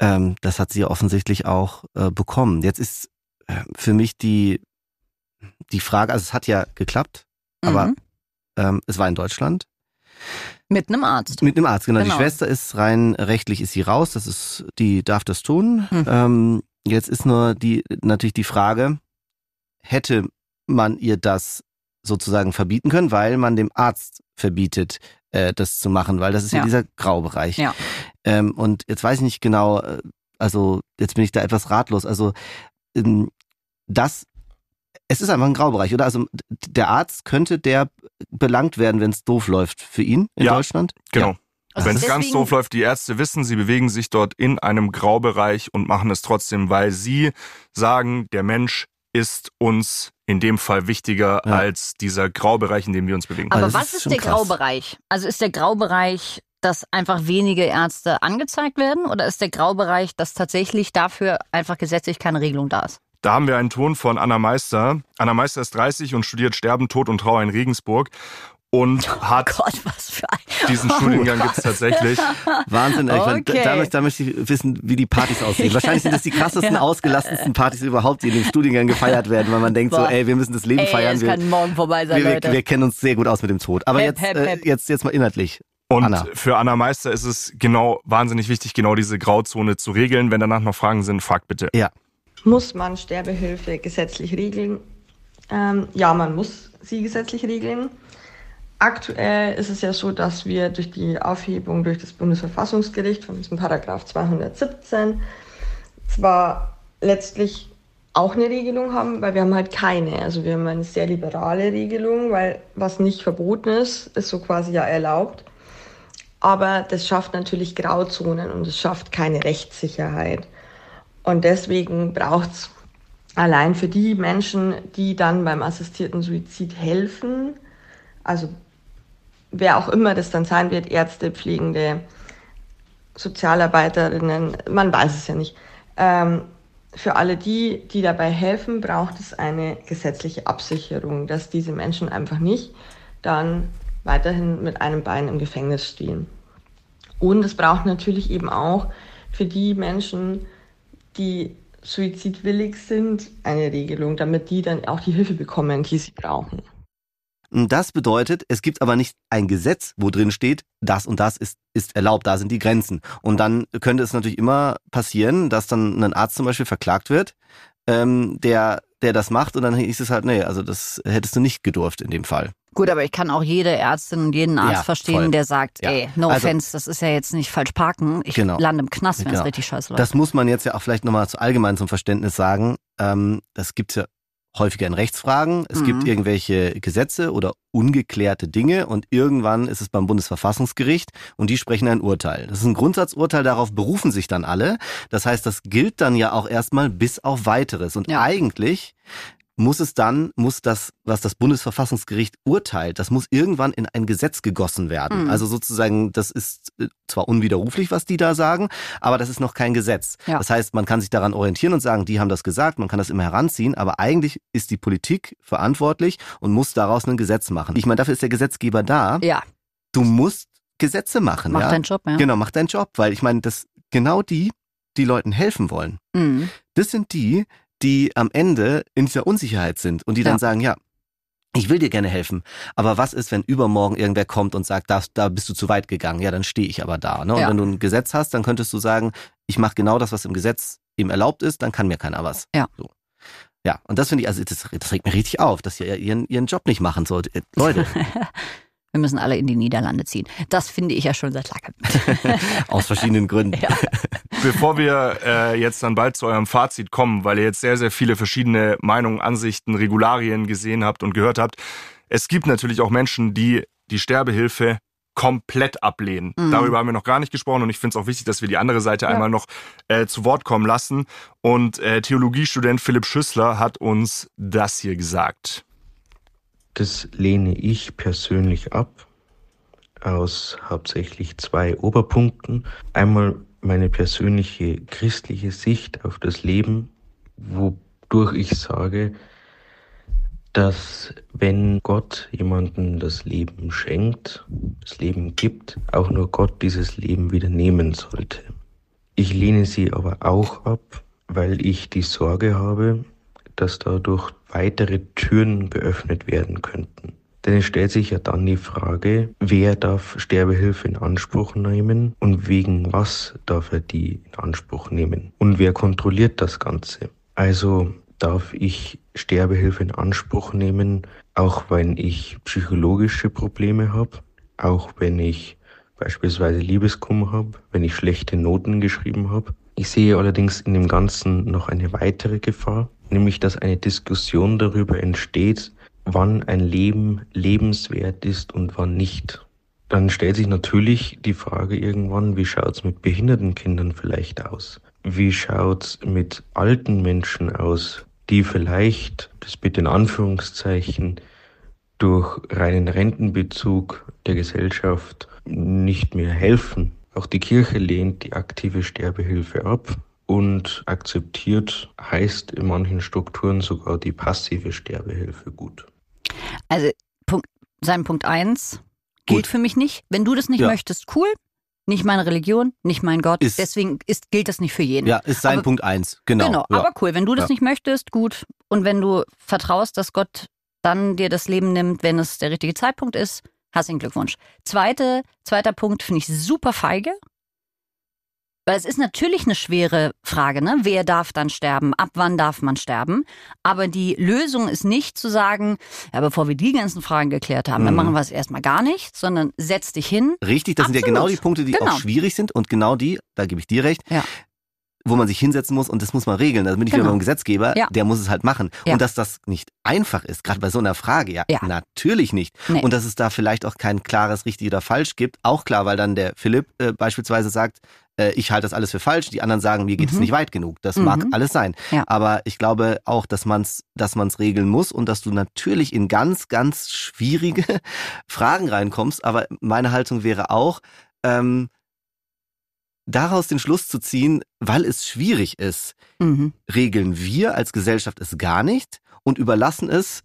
ähm, das hat sie offensichtlich auch äh, bekommen. Jetzt ist für mich die die Frage, also es hat ja geklappt, aber Mhm. ähm, es war in Deutschland. Mit einem Arzt. Mit einem Arzt, genau. Genau. Die Schwester ist rein rechtlich ist sie raus, das ist, die darf das tun. Hm. Ähm, jetzt ist nur die natürlich die Frage, hätte man ihr das sozusagen verbieten können, weil man dem Arzt verbietet, äh, das zu machen, weil das ist ja, Ja. dieser Graubereich. Ja. Ähm, und jetzt weiß ich nicht genau, äh, also jetzt bin ich da etwas ratlos. Also das, es ist einfach ein Graubereich, oder? Also der Arzt könnte der belangt werden, wenn es doof läuft für ihn in Ja, Deutschland? Genau. Also Wenn es ganz doof läuft, die Ärzte wissen, sie bewegen sich dort in einem Graubereich und machen es trotzdem, weil sie sagen, der Mensch ist uns in dem Fall wichtiger Ja. als dieser Graubereich, in dem wir uns bewegen. Aber das was ist ist, der krass. Graubereich? Also ist der Graubereich, dass einfach wenige Ärzte angezeigt werden oder ist der Graubereich, dass tatsächlich dafür einfach gesetzlich keine Regelung da ist? Da haben wir einen Ton von Anna Meister. Anna Meister ist 30 und studiert Sterben, Tod und Trauer in Regensburg und hat Oh Gott, was für ein. diesen Studiengang gibt es tatsächlich. Wahnsinn. Ich mein, Okay. da, da, da möchte ich wissen, wie die Partys aussehen. Wahrscheinlich sind das die krassesten, ausgelassensten Partys überhaupt, die in dem Studiengang gefeiert werden, weil man denkt so, Boah. ey, wir müssen das Leben Ey, feiern. es Wir, kann morgen vorbei sein, wir, wir, Leute. wir kennen uns sehr gut aus mit dem Tod. Aber Hep, jetzt, hep, äh, hep. jetzt, jetzt mal inhaltlich. Und Anna. für Anna Meister ist es genau wahnsinnig wichtig, genau diese Grauzone zu regeln. Wenn danach noch Fragen sind, fragt bitte. Ja. Muss man Sterbehilfe gesetzlich regeln? Ähm, ja, man muss sie gesetzlich regeln. Aktuell ist es ja so, dass wir durch die Aufhebung durch das Bundesverfassungsgericht von diesem Paragraph 217 zwar letztlich auch eine Regelung haben, weil wir haben halt keine. Also wir haben eine sehr liberale Regelung, weil was nicht verboten ist, ist so quasi ja erlaubt. Aber das schafft natürlich Grauzonen und es schafft keine Rechtssicherheit. Und deswegen braucht es allein für die Menschen, die dann beim assistierten Suizid helfen, also wer auch immer das dann sein wird, Ärzte, Pflegende, Sozialarbeiterinnen, man weiß es ja nicht. Ähm, für alle die, die dabei helfen, braucht es eine gesetzliche Absicherung, dass diese Menschen einfach nicht dann weiterhin mit einem Bein im Gefängnis stehen. Und es braucht natürlich eben auch für die Menschen, die suizidwillig sind, eine Regelung, damit die dann auch die Hilfe bekommen, die sie brauchen. Das bedeutet, es gibt aber nicht ein Gesetz, wo drin steht, das und das ist, ist erlaubt, da sind die Grenzen. Und dann könnte es natürlich immer passieren, dass dann ein Arzt zum Beispiel verklagt wird, ähm, der, der das macht und dann hieß es halt, nee, also das hättest du nicht gedurft in dem Fall. Gut, aber ich kann auch jede Ärztin und jeden Arzt Ja, verstehen, voll. der sagt, Ja. ey, no Also- offense, das ist ja jetzt nicht falsch parken. Ich Genau. lande im Knast, wenn es Genau. richtig scheiße läuft. Das muss man jetzt ja auch vielleicht nochmal zu allgemein zum Verständnis sagen. Ähm, das gibt's ja häufiger in Rechtsfragen. Es Mhm. gibt irgendwelche Gesetze oder ungeklärte Dinge und irgendwann ist es beim Bundesverfassungsgericht und die sprechen ein Urteil. Das ist ein Grundsatzurteil, darauf berufen sich dann alle. Das heißt, das gilt dann ja auch erstmal bis auf weiteres. Und Ja. eigentlich muss es dann, muss das, was das Bundesverfassungsgericht urteilt, das muss irgendwann in ein Gesetz gegossen werden. Mhm. Also sozusagen, das ist äh, zwar unwiderruflich, was die da sagen, aber das ist noch kein Gesetz. Ja. Das heißt, man kann sich daran orientieren und sagen, die haben das gesagt, man kann das immer heranziehen, aber eigentlich ist die Politik verantwortlich und muss daraus ein Gesetz machen. Ich meine, dafür ist der Gesetzgeber da. Ja, Du musst Gesetze machen. mach ja? deinen Job, ja. Genau, mach deinen Job, weil ich meine, das genau die, die Leuten helfen wollen. Mhm. Das sind die, die am Ende in dieser Unsicherheit sind und die dann Ja. sagen, ja, ich will dir gerne helfen, aber was ist, wenn übermorgen irgendwer kommt und sagt, da, da bist du zu weit gegangen? Ja, dann stehe ich aber da. Ne? Und Ja. wenn du ein Gesetz hast, dann könntest du sagen, ich mache genau das, was im Gesetz eben erlaubt ist, dann kann mir keiner was. Ja. So. Ja, und das finde ich, also das, das regt mir richtig auf, dass sie ihren, ihren Job nicht machen. So, äh, Leute, Wir müssen alle in die Niederlande ziehen. Das finde ich ja schon seit langem. aus verschiedenen Gründen. Ja. Bevor wir äh, jetzt dann bald zu eurem Fazit kommen, weil ihr jetzt sehr, sehr viele verschiedene Meinungen, Ansichten, Regularien gesehen habt und gehört habt, es gibt natürlich auch Menschen, die die Sterbehilfe komplett ablehnen. Mhm. Darüber haben wir noch gar nicht gesprochen und ich finde es auch wichtig, dass wir die andere Seite einmal noch äh, zu Wort kommen lassen. Und äh, Theologiestudent Philipp Schüssler hat uns das hier gesagt. Das lehne ich persönlich ab aus hauptsächlich zwei Oberpunkten. Einmal meine persönliche christliche Sicht auf das Leben, wodurch ich sage, dass wenn Gott jemanden das Leben schenkt, das Leben gibt, auch nur Gott dieses Leben wieder nehmen sollte. Ich lehne sie aber auch ab, weil ich die Sorge habe, dass dadurch weitere Türen geöffnet werden könnten. Denn es stellt sich ja dann die Frage, wer darf Sterbehilfe in Anspruch nehmen und wegen was darf er die in Anspruch nehmen? Und wer kontrolliert das Ganze? Also darf ich Sterbehilfe in Anspruch nehmen, auch wenn ich psychologische Probleme habe, auch wenn ich beispielsweise Liebeskummer habe, wenn ich schlechte Noten geschrieben habe. Ich sehe allerdings in dem Ganzen noch eine weitere Gefahr, nämlich dass eine Diskussion darüber entsteht, wann ein Leben lebenswert ist und wann nicht. Dann stellt sich natürlich die Frage irgendwann, wie schaut's mit behinderten Kindern vielleicht aus? Wie schaut's mit alten Menschen aus, die vielleicht, das bitte in Anführungszeichen, durch reinen Rentenbezug der Gesellschaft nicht mehr helfen. Auch die Kirche lehnt die aktive Sterbehilfe ab und akzeptiert, heißt in manchen Strukturen sogar die passive Sterbehilfe gut. Also Punkt, sein Punkt eins gilt Gut. für mich nicht. Wenn du das nicht Ja. möchtest, cool. Nicht meine Religion, nicht mein Gott. Ist- Deswegen ist, gilt das nicht für jeden. Ja, ist sein Aber- Punkt eins. Genau. Genau, ja. aber cool. Wenn du das Ja. nicht möchtest, gut. Und wenn du vertraust, dass Gott dann dir das Leben nimmt, wenn es der richtige Zeitpunkt ist, herzlichen Glückwunsch. Zweite, zweiter Punkt finde ich super feige. Weil es ist natürlich eine schwere Frage, ne? Wer darf dann sterben? Ab wann darf man sterben? Aber die Lösung ist nicht zu sagen, ja, bevor wir die ganzen Fragen geklärt haben, dann Mhm. machen wir es erstmal gar nicht, sondern setz dich hin. Richtig, das sind ja Absolut. genau die Punkte, die Genau. auch schwierig sind und genau die, da gebe ich dir recht, Ja. Wo man sich hinsetzen muss und das muss man regeln. Da bin ich wieder Genau. beim Gesetzgeber, Ja. der muss es halt machen. Ja. Und dass das nicht einfach ist, gerade bei so einer Frage, ja, Ja. natürlich nicht. Nee. Und dass es da vielleicht auch kein klares richtig oder falsch gibt, auch klar, weil dann der Philipp äh, beispielsweise sagt, äh, ich halte das alles für falsch, die anderen sagen, mir geht es Mhm. nicht weit genug. Das Mhm. mag alles sein. Ja. Aber ich glaube auch, dass man es dass man's regeln muss und dass du natürlich in ganz, ganz schwierige Fragen reinkommst. Aber meine Haltung wäre auch, ähm, daraus den Schluss zu ziehen, weil es schwierig ist, Mhm. regeln wir als Gesellschaft es gar nicht und überlassen es,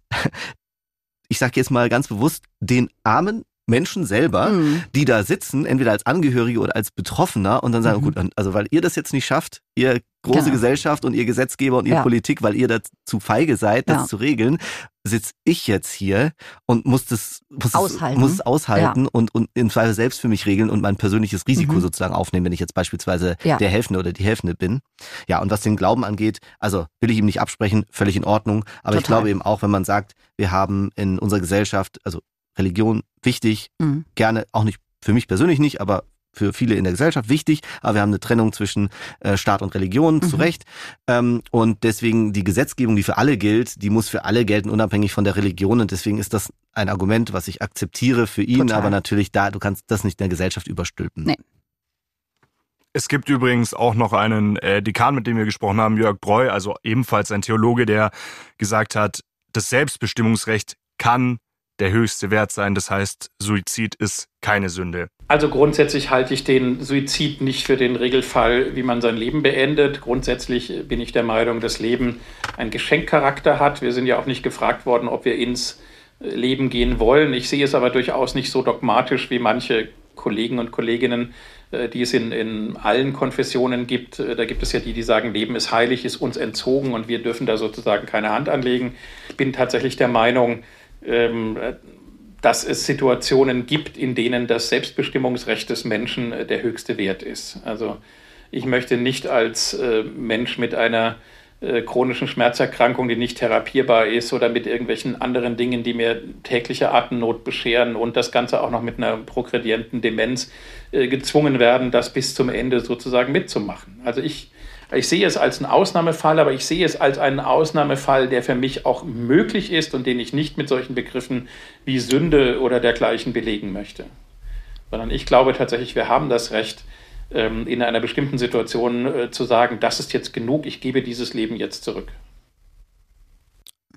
ich sage jetzt mal ganz bewusst, den armen Menschen selber, Mhm. die da sitzen, entweder als Angehörige oder als Betroffener und dann sagen, Mhm. gut, also weil ihr das jetzt nicht schafft, ihr große Genau. Gesellschaft und ihr Gesetzgeber und ihr Ja. Politik, weil ihr da zu feige seid, das Ja. zu regeln, sitze ich jetzt hier und muss das muss Aushalten. Es, muss aushalten und, und im Zweifel selbst für mich regeln und mein persönliches Risiko Mhm. sozusagen aufnehmen, wenn ich jetzt beispielsweise Ja. der Helfende oder die Helfende bin. Ja, und was den Glauben angeht, also will ich ihm nicht absprechen, völlig in Ordnung, aber ich Total. glaube eben auch, wenn man sagt, wir haben in unserer Gesellschaft, also Religion wichtig, Mhm. gerne auch nicht für mich persönlich nicht, aber für viele in der Gesellschaft wichtig, aber wir haben eine Trennung zwischen äh, Staat und Religion, zu Mhm. Recht. Ähm, und deswegen die Gesetzgebung, die für alle gilt, die muss für alle gelten, unabhängig von der Religion. Und deswegen ist das ein Argument, was ich akzeptiere für ihn, Total. aber natürlich da, du kannst das nicht in der Gesellschaft überstülpen. Nee. Es gibt übrigens auch noch einen äh, Dekan, mit dem wir gesprochen haben, Jörg Breu, also ebenfalls ein Theologe, der gesagt hat, das Selbstbestimmungsrecht kann der höchste Wert sein. Das heißt, Suizid ist keine Sünde. Also grundsätzlich halte ich den Suizid nicht für den Regelfall, wie man sein Leben beendet. Grundsätzlich bin ich der Meinung, dass Leben einen Geschenkcharakter hat. Wir sind ja auch nicht gefragt worden, ob wir ins Leben gehen wollen. Ich sehe es aber durchaus nicht so dogmatisch wie manche Kollegen und Kolleginnen, äh, die es in, in allen Konfessionen gibt. Äh, da gibt es ja die, die sagen, Leben ist heilig, ist uns entzogen und wir dürfen da sozusagen keine Hand anlegen. Ich bin tatsächlich der Meinung, ähm, dass es Situationen gibt, in denen das Selbstbestimmungsrecht des Menschen äh, der höchste Wert ist. Also ich möchte nicht als äh, Mensch mit einer äh, chronischen Schmerzerkrankung, die nicht therapierbar ist oder mit irgendwelchen anderen Dingen, die mir tägliche Atemnot bescheren und das Ganze auch noch mit einer progredienten Demenz gezwungen werden, das bis zum Ende sozusagen mitzumachen. Also ich ich sehe es als einen Ausnahmefall, aber ich sehe es als einen Ausnahmefall, der für mich auch möglich ist und den ich nicht mit solchen Begriffen wie Sünde oder dergleichen belegen möchte. Sondern ich glaube tatsächlich, wir haben das Recht, ähm, in einer bestimmten Situation äh, zu sagen, das ist jetzt genug, ich gebe dieses Leben jetzt zurück.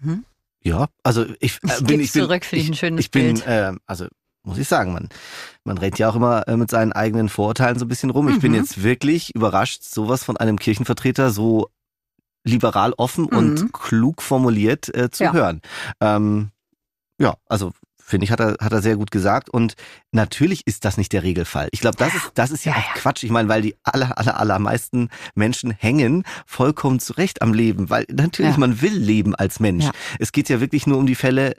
Mhm. Ja, also ich, äh, bin ich bin, zurück, finde ich ein schönes ich bin, Bild. Äh, also muss ich sagen, man, man rennt ja auch immer äh, mit seinen eigenen Vorurteilen so ein bisschen rum. Ich bin Mhm. jetzt wirklich überrascht, sowas von einem Kirchenvertreter so liberal offen Mhm. und klug formuliert äh, zu Ja. hören. Ähm, ja, also finde ich, hat er, hat er sehr gut gesagt. Und natürlich ist das nicht der Regelfall. Ich glaube, das ist, das ist ja, Ja, auch. Quatsch. Ich meine, weil die aller, aller, allermeisten Menschen hängen vollkommen zurecht am Leben, weil natürlich Ja. man will leben als Mensch. Ja. Es geht ja wirklich nur um die Fälle,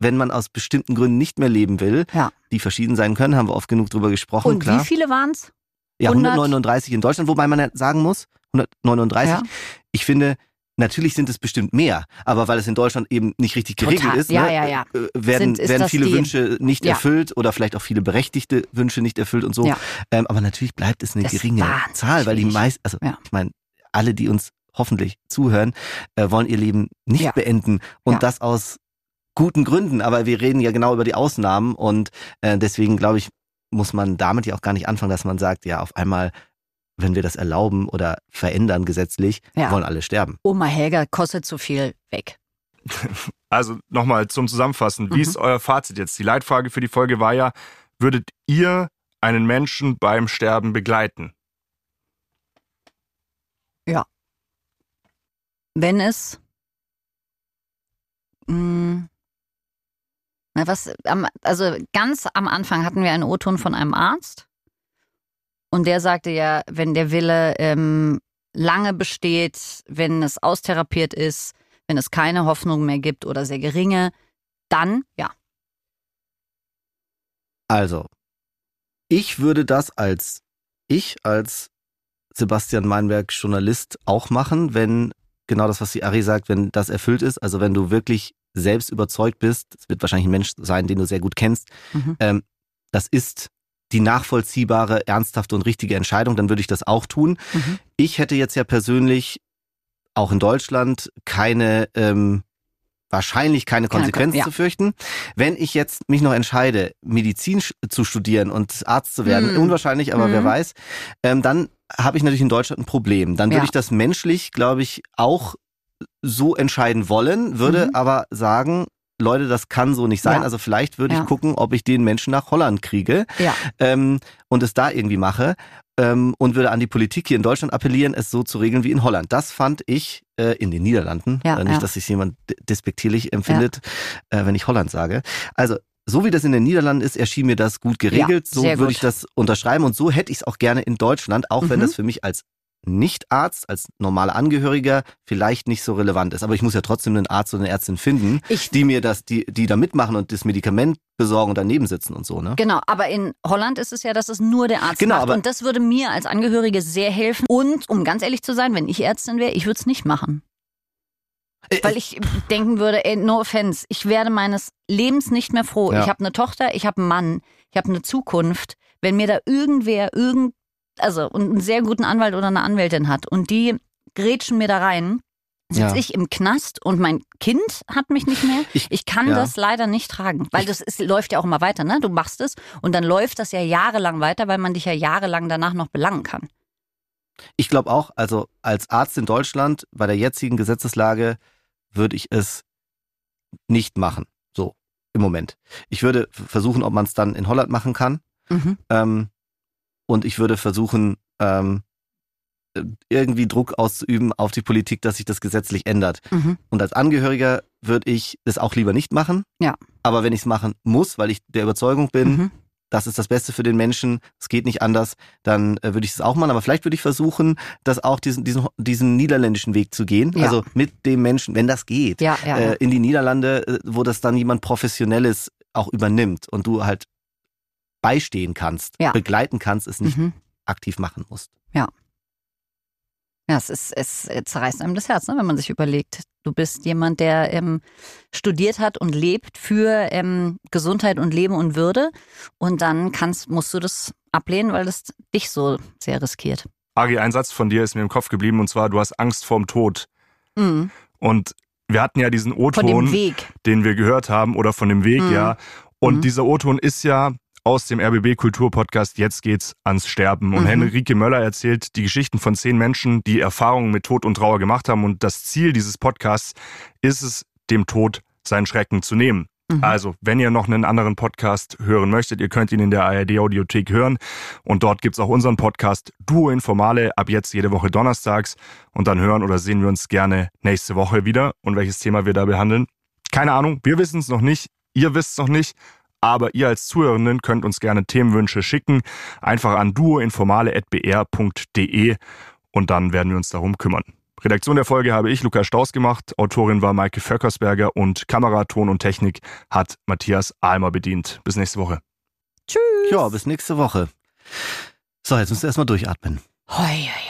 wenn man aus bestimmten Gründen nicht mehr leben will, Ja. die verschieden sein können, haben wir oft genug drüber gesprochen, Und klar. wie viele waren es? Ja, 100? 139 in Deutschland, wobei man ja sagen muss, 139. Ja. Ich finde, natürlich sind es bestimmt mehr, aber weil es in Deutschland eben nicht richtig geregelt Total. ist, Ja, ne, ja, ja. äh, werden, Sind- ist werden viele Wünsche nicht erfüllt oder vielleicht auch viele berechtigte Wünsche nicht erfüllt und so. Ähm, aber natürlich bleibt es eine Das geringe Zahl, weil die wenig. meist, also ich meine, alle, die uns hoffentlich zuhören, äh, wollen ihr Leben nicht beenden und das aus guten Gründen. Aber wir reden ja genau über die Ausnahmen und äh, deswegen glaube ich, muss man damit ja auch gar nicht anfangen, dass man sagt, ja, auf einmal, wenn wir das erlauben oder verändern gesetzlich, Ja. wollen alle sterben. Oma Helga kostet zu viel weg. Also nochmal zum Zusammenfassen. Wie Mhm. ist euer Fazit jetzt? Die Leitfrage für die Folge war ja, würdet ihr einen Menschen beim Sterben begleiten? Wenn es mh, na was also ganz am Anfang hatten wir einen O-Ton von einem Arzt und der sagte ja, wenn der Wille ähm, lange besteht, wenn es austherapiert ist, wenn es keine Hoffnung mehr gibt oder sehr geringe, dann ja. Also, ich würde das als ich, als Sebastian Meinberg Journalist auch machen, wenn genau das, was die Ari sagt, wenn das erfüllt ist, also wenn du wirklich selbst überzeugt bist, es wird wahrscheinlich ein Mensch sein, den du sehr gut kennst, Mhm. ähm, das ist die nachvollziehbare, ernsthafte und richtige Entscheidung, dann würde ich das auch tun. Mhm. Ich hätte jetzt ja persönlich auch in Deutschland keine, ähm, wahrscheinlich keine Konsequenzen Kon- ja. zu fürchten. Wenn ich jetzt mich noch entscheide, Medizin zu studieren und Arzt zu werden, Mhm. unwahrscheinlich, aber wer Mhm. weiß, ähm, dann habe ich natürlich in Deutschland ein Problem. Dann würde Ja. ich das menschlich, glaube ich, auch so entscheiden wollen, würde Mhm. aber sagen, Leute, das kann so nicht sein. Ja. Also vielleicht würde ich gucken, ob ich den Menschen nach Holland kriege ähm, und es da irgendwie mache ähm, und würde an die Politik hier in Deutschland appellieren, es so zu regeln wie in Holland. Das fand ich äh, in den Niederlanden. Ja, äh, nicht, ja. dass sich jemand despektierlich empfindet, äh, wenn ich Holland sage. Also so wie das in den Niederlanden ist, erschien mir das gut geregelt. Ja, so würde gut. ich das unterschreiben und so hätte ich es auch gerne in Deutschland, auch wenn Mhm. das für mich als Nicht-Arzt, als normaler Angehöriger vielleicht nicht so relevant ist. Aber ich muss ja trotzdem einen Arzt oder eine Ärztin finden, Ich, die mir das, die, die da mitmachen und das Medikament besorgen und daneben sitzen und so, ne? Genau, aber in Holland ist es ja, dass es nur der Arzt Genau, macht. aber- Und das würde mir als Angehörige sehr helfen. Und um ganz ehrlich zu sein, wenn ich Ärztin wäre, ich würde es nicht machen. Äh, Weil ich denken würde, ey, no offense, ich werde meines Lebens nicht mehr froh. Ja. Ich habe eine Tochter, ich habe einen Mann, ich habe eine Zukunft. Wenn mir da irgendwer irgend, also und einen sehr guten Anwalt oder eine Anwältin hat und die grätschen mir da rein, sitze Ja. ich im Knast und mein Kind hat mich nicht mehr. Ich- Ich kann ja. das leider nicht tragen, weil das ist, läuft ja auch immer weiter, ne? Du machst es und dann läuft das ja jahrelang weiter, weil man dich ja jahrelang danach noch belangen kann. Ich glaube auch, also als Arzt in Deutschland bei der jetzigen Gesetzeslage würde ich es nicht machen. So im Moment. Ich würde versuchen, ob man es dann in Holland machen kann. Mhm. Ähm, und ich würde versuchen, ähm, irgendwie Druck auszuüben auf die Politik, dass sich das gesetzlich ändert. Mhm. Und als Angehöriger würde ich es auch lieber nicht machen. Ja. Aber wenn ich es machen muss, weil ich der Überzeugung bin, Mhm. das ist das Beste für den Menschen, es geht nicht anders, dann äh, würde ich es auch machen. Aber vielleicht würde ich versuchen, das auch diesen, diesen, diesen niederländischen Weg zu gehen. Ja. Also mit dem Menschen, wenn das geht, ja, ja. Äh, in die Niederlande, äh, wo das dann jemand Professionelles auch übernimmt und du halt beistehen kannst, Ja. begleiten kannst, es nicht Mhm. aktiv machen musst. Ja, es, ist, es zerreißt einem das Herz, ne, wenn man sich überlegt, du bist jemand, der ähm, studiert hat und lebt für ähm, Gesundheit und Leben und Würde und dann kannst, musst du das ablehnen, weil das dich so sehr riskiert. Agi, ein Satz von dir ist mir im Kopf geblieben und zwar, du hast Angst vorm Tod. Mhm. Und wir hatten ja diesen O-Ton, den wir gehört haben, oder von dem Weg, Mhm. ja. Und Mhm. dieser O-Ton ist ja aus dem RBB Kulturpodcast Jetzt geht's ans Sterben. Und Mhm. Henrike Möller erzählt die Geschichten von zehn Menschen, die Erfahrungen mit Tod und Trauer gemacht haben. Und das Ziel dieses Podcasts ist es, dem Tod seinen Schrecken zu nehmen. Mhm. Also, wenn ihr noch einen anderen Podcast hören möchtet, ihr könnt ihn in der ARD-Audiothek hören. Und dort gibt's auch unseren Podcast Duo Informale, ab jetzt jede Woche donnerstags. Und dann hören oder sehen wir uns gerne nächste Woche wieder. Und welches Thema wir da behandeln? Keine Ahnung, wir wissen es noch nicht, ihr wisst es noch nicht. Aber ihr als Zuhörenden könnt uns gerne Themenwünsche schicken. Einfach an duoinformale.br.de und dann werden wir uns darum kümmern. Redaktion der Folge habe ich, Lukas Staus, gemacht. Autorin war Maike Vöckersberger und Kamera, Ton und Technik hat Matthias Almer bedient. Bis nächste Woche. Tschüss. Ja, bis nächste Woche. So, jetzt müsst ihr erstmal durchatmen. Hoi, hoi,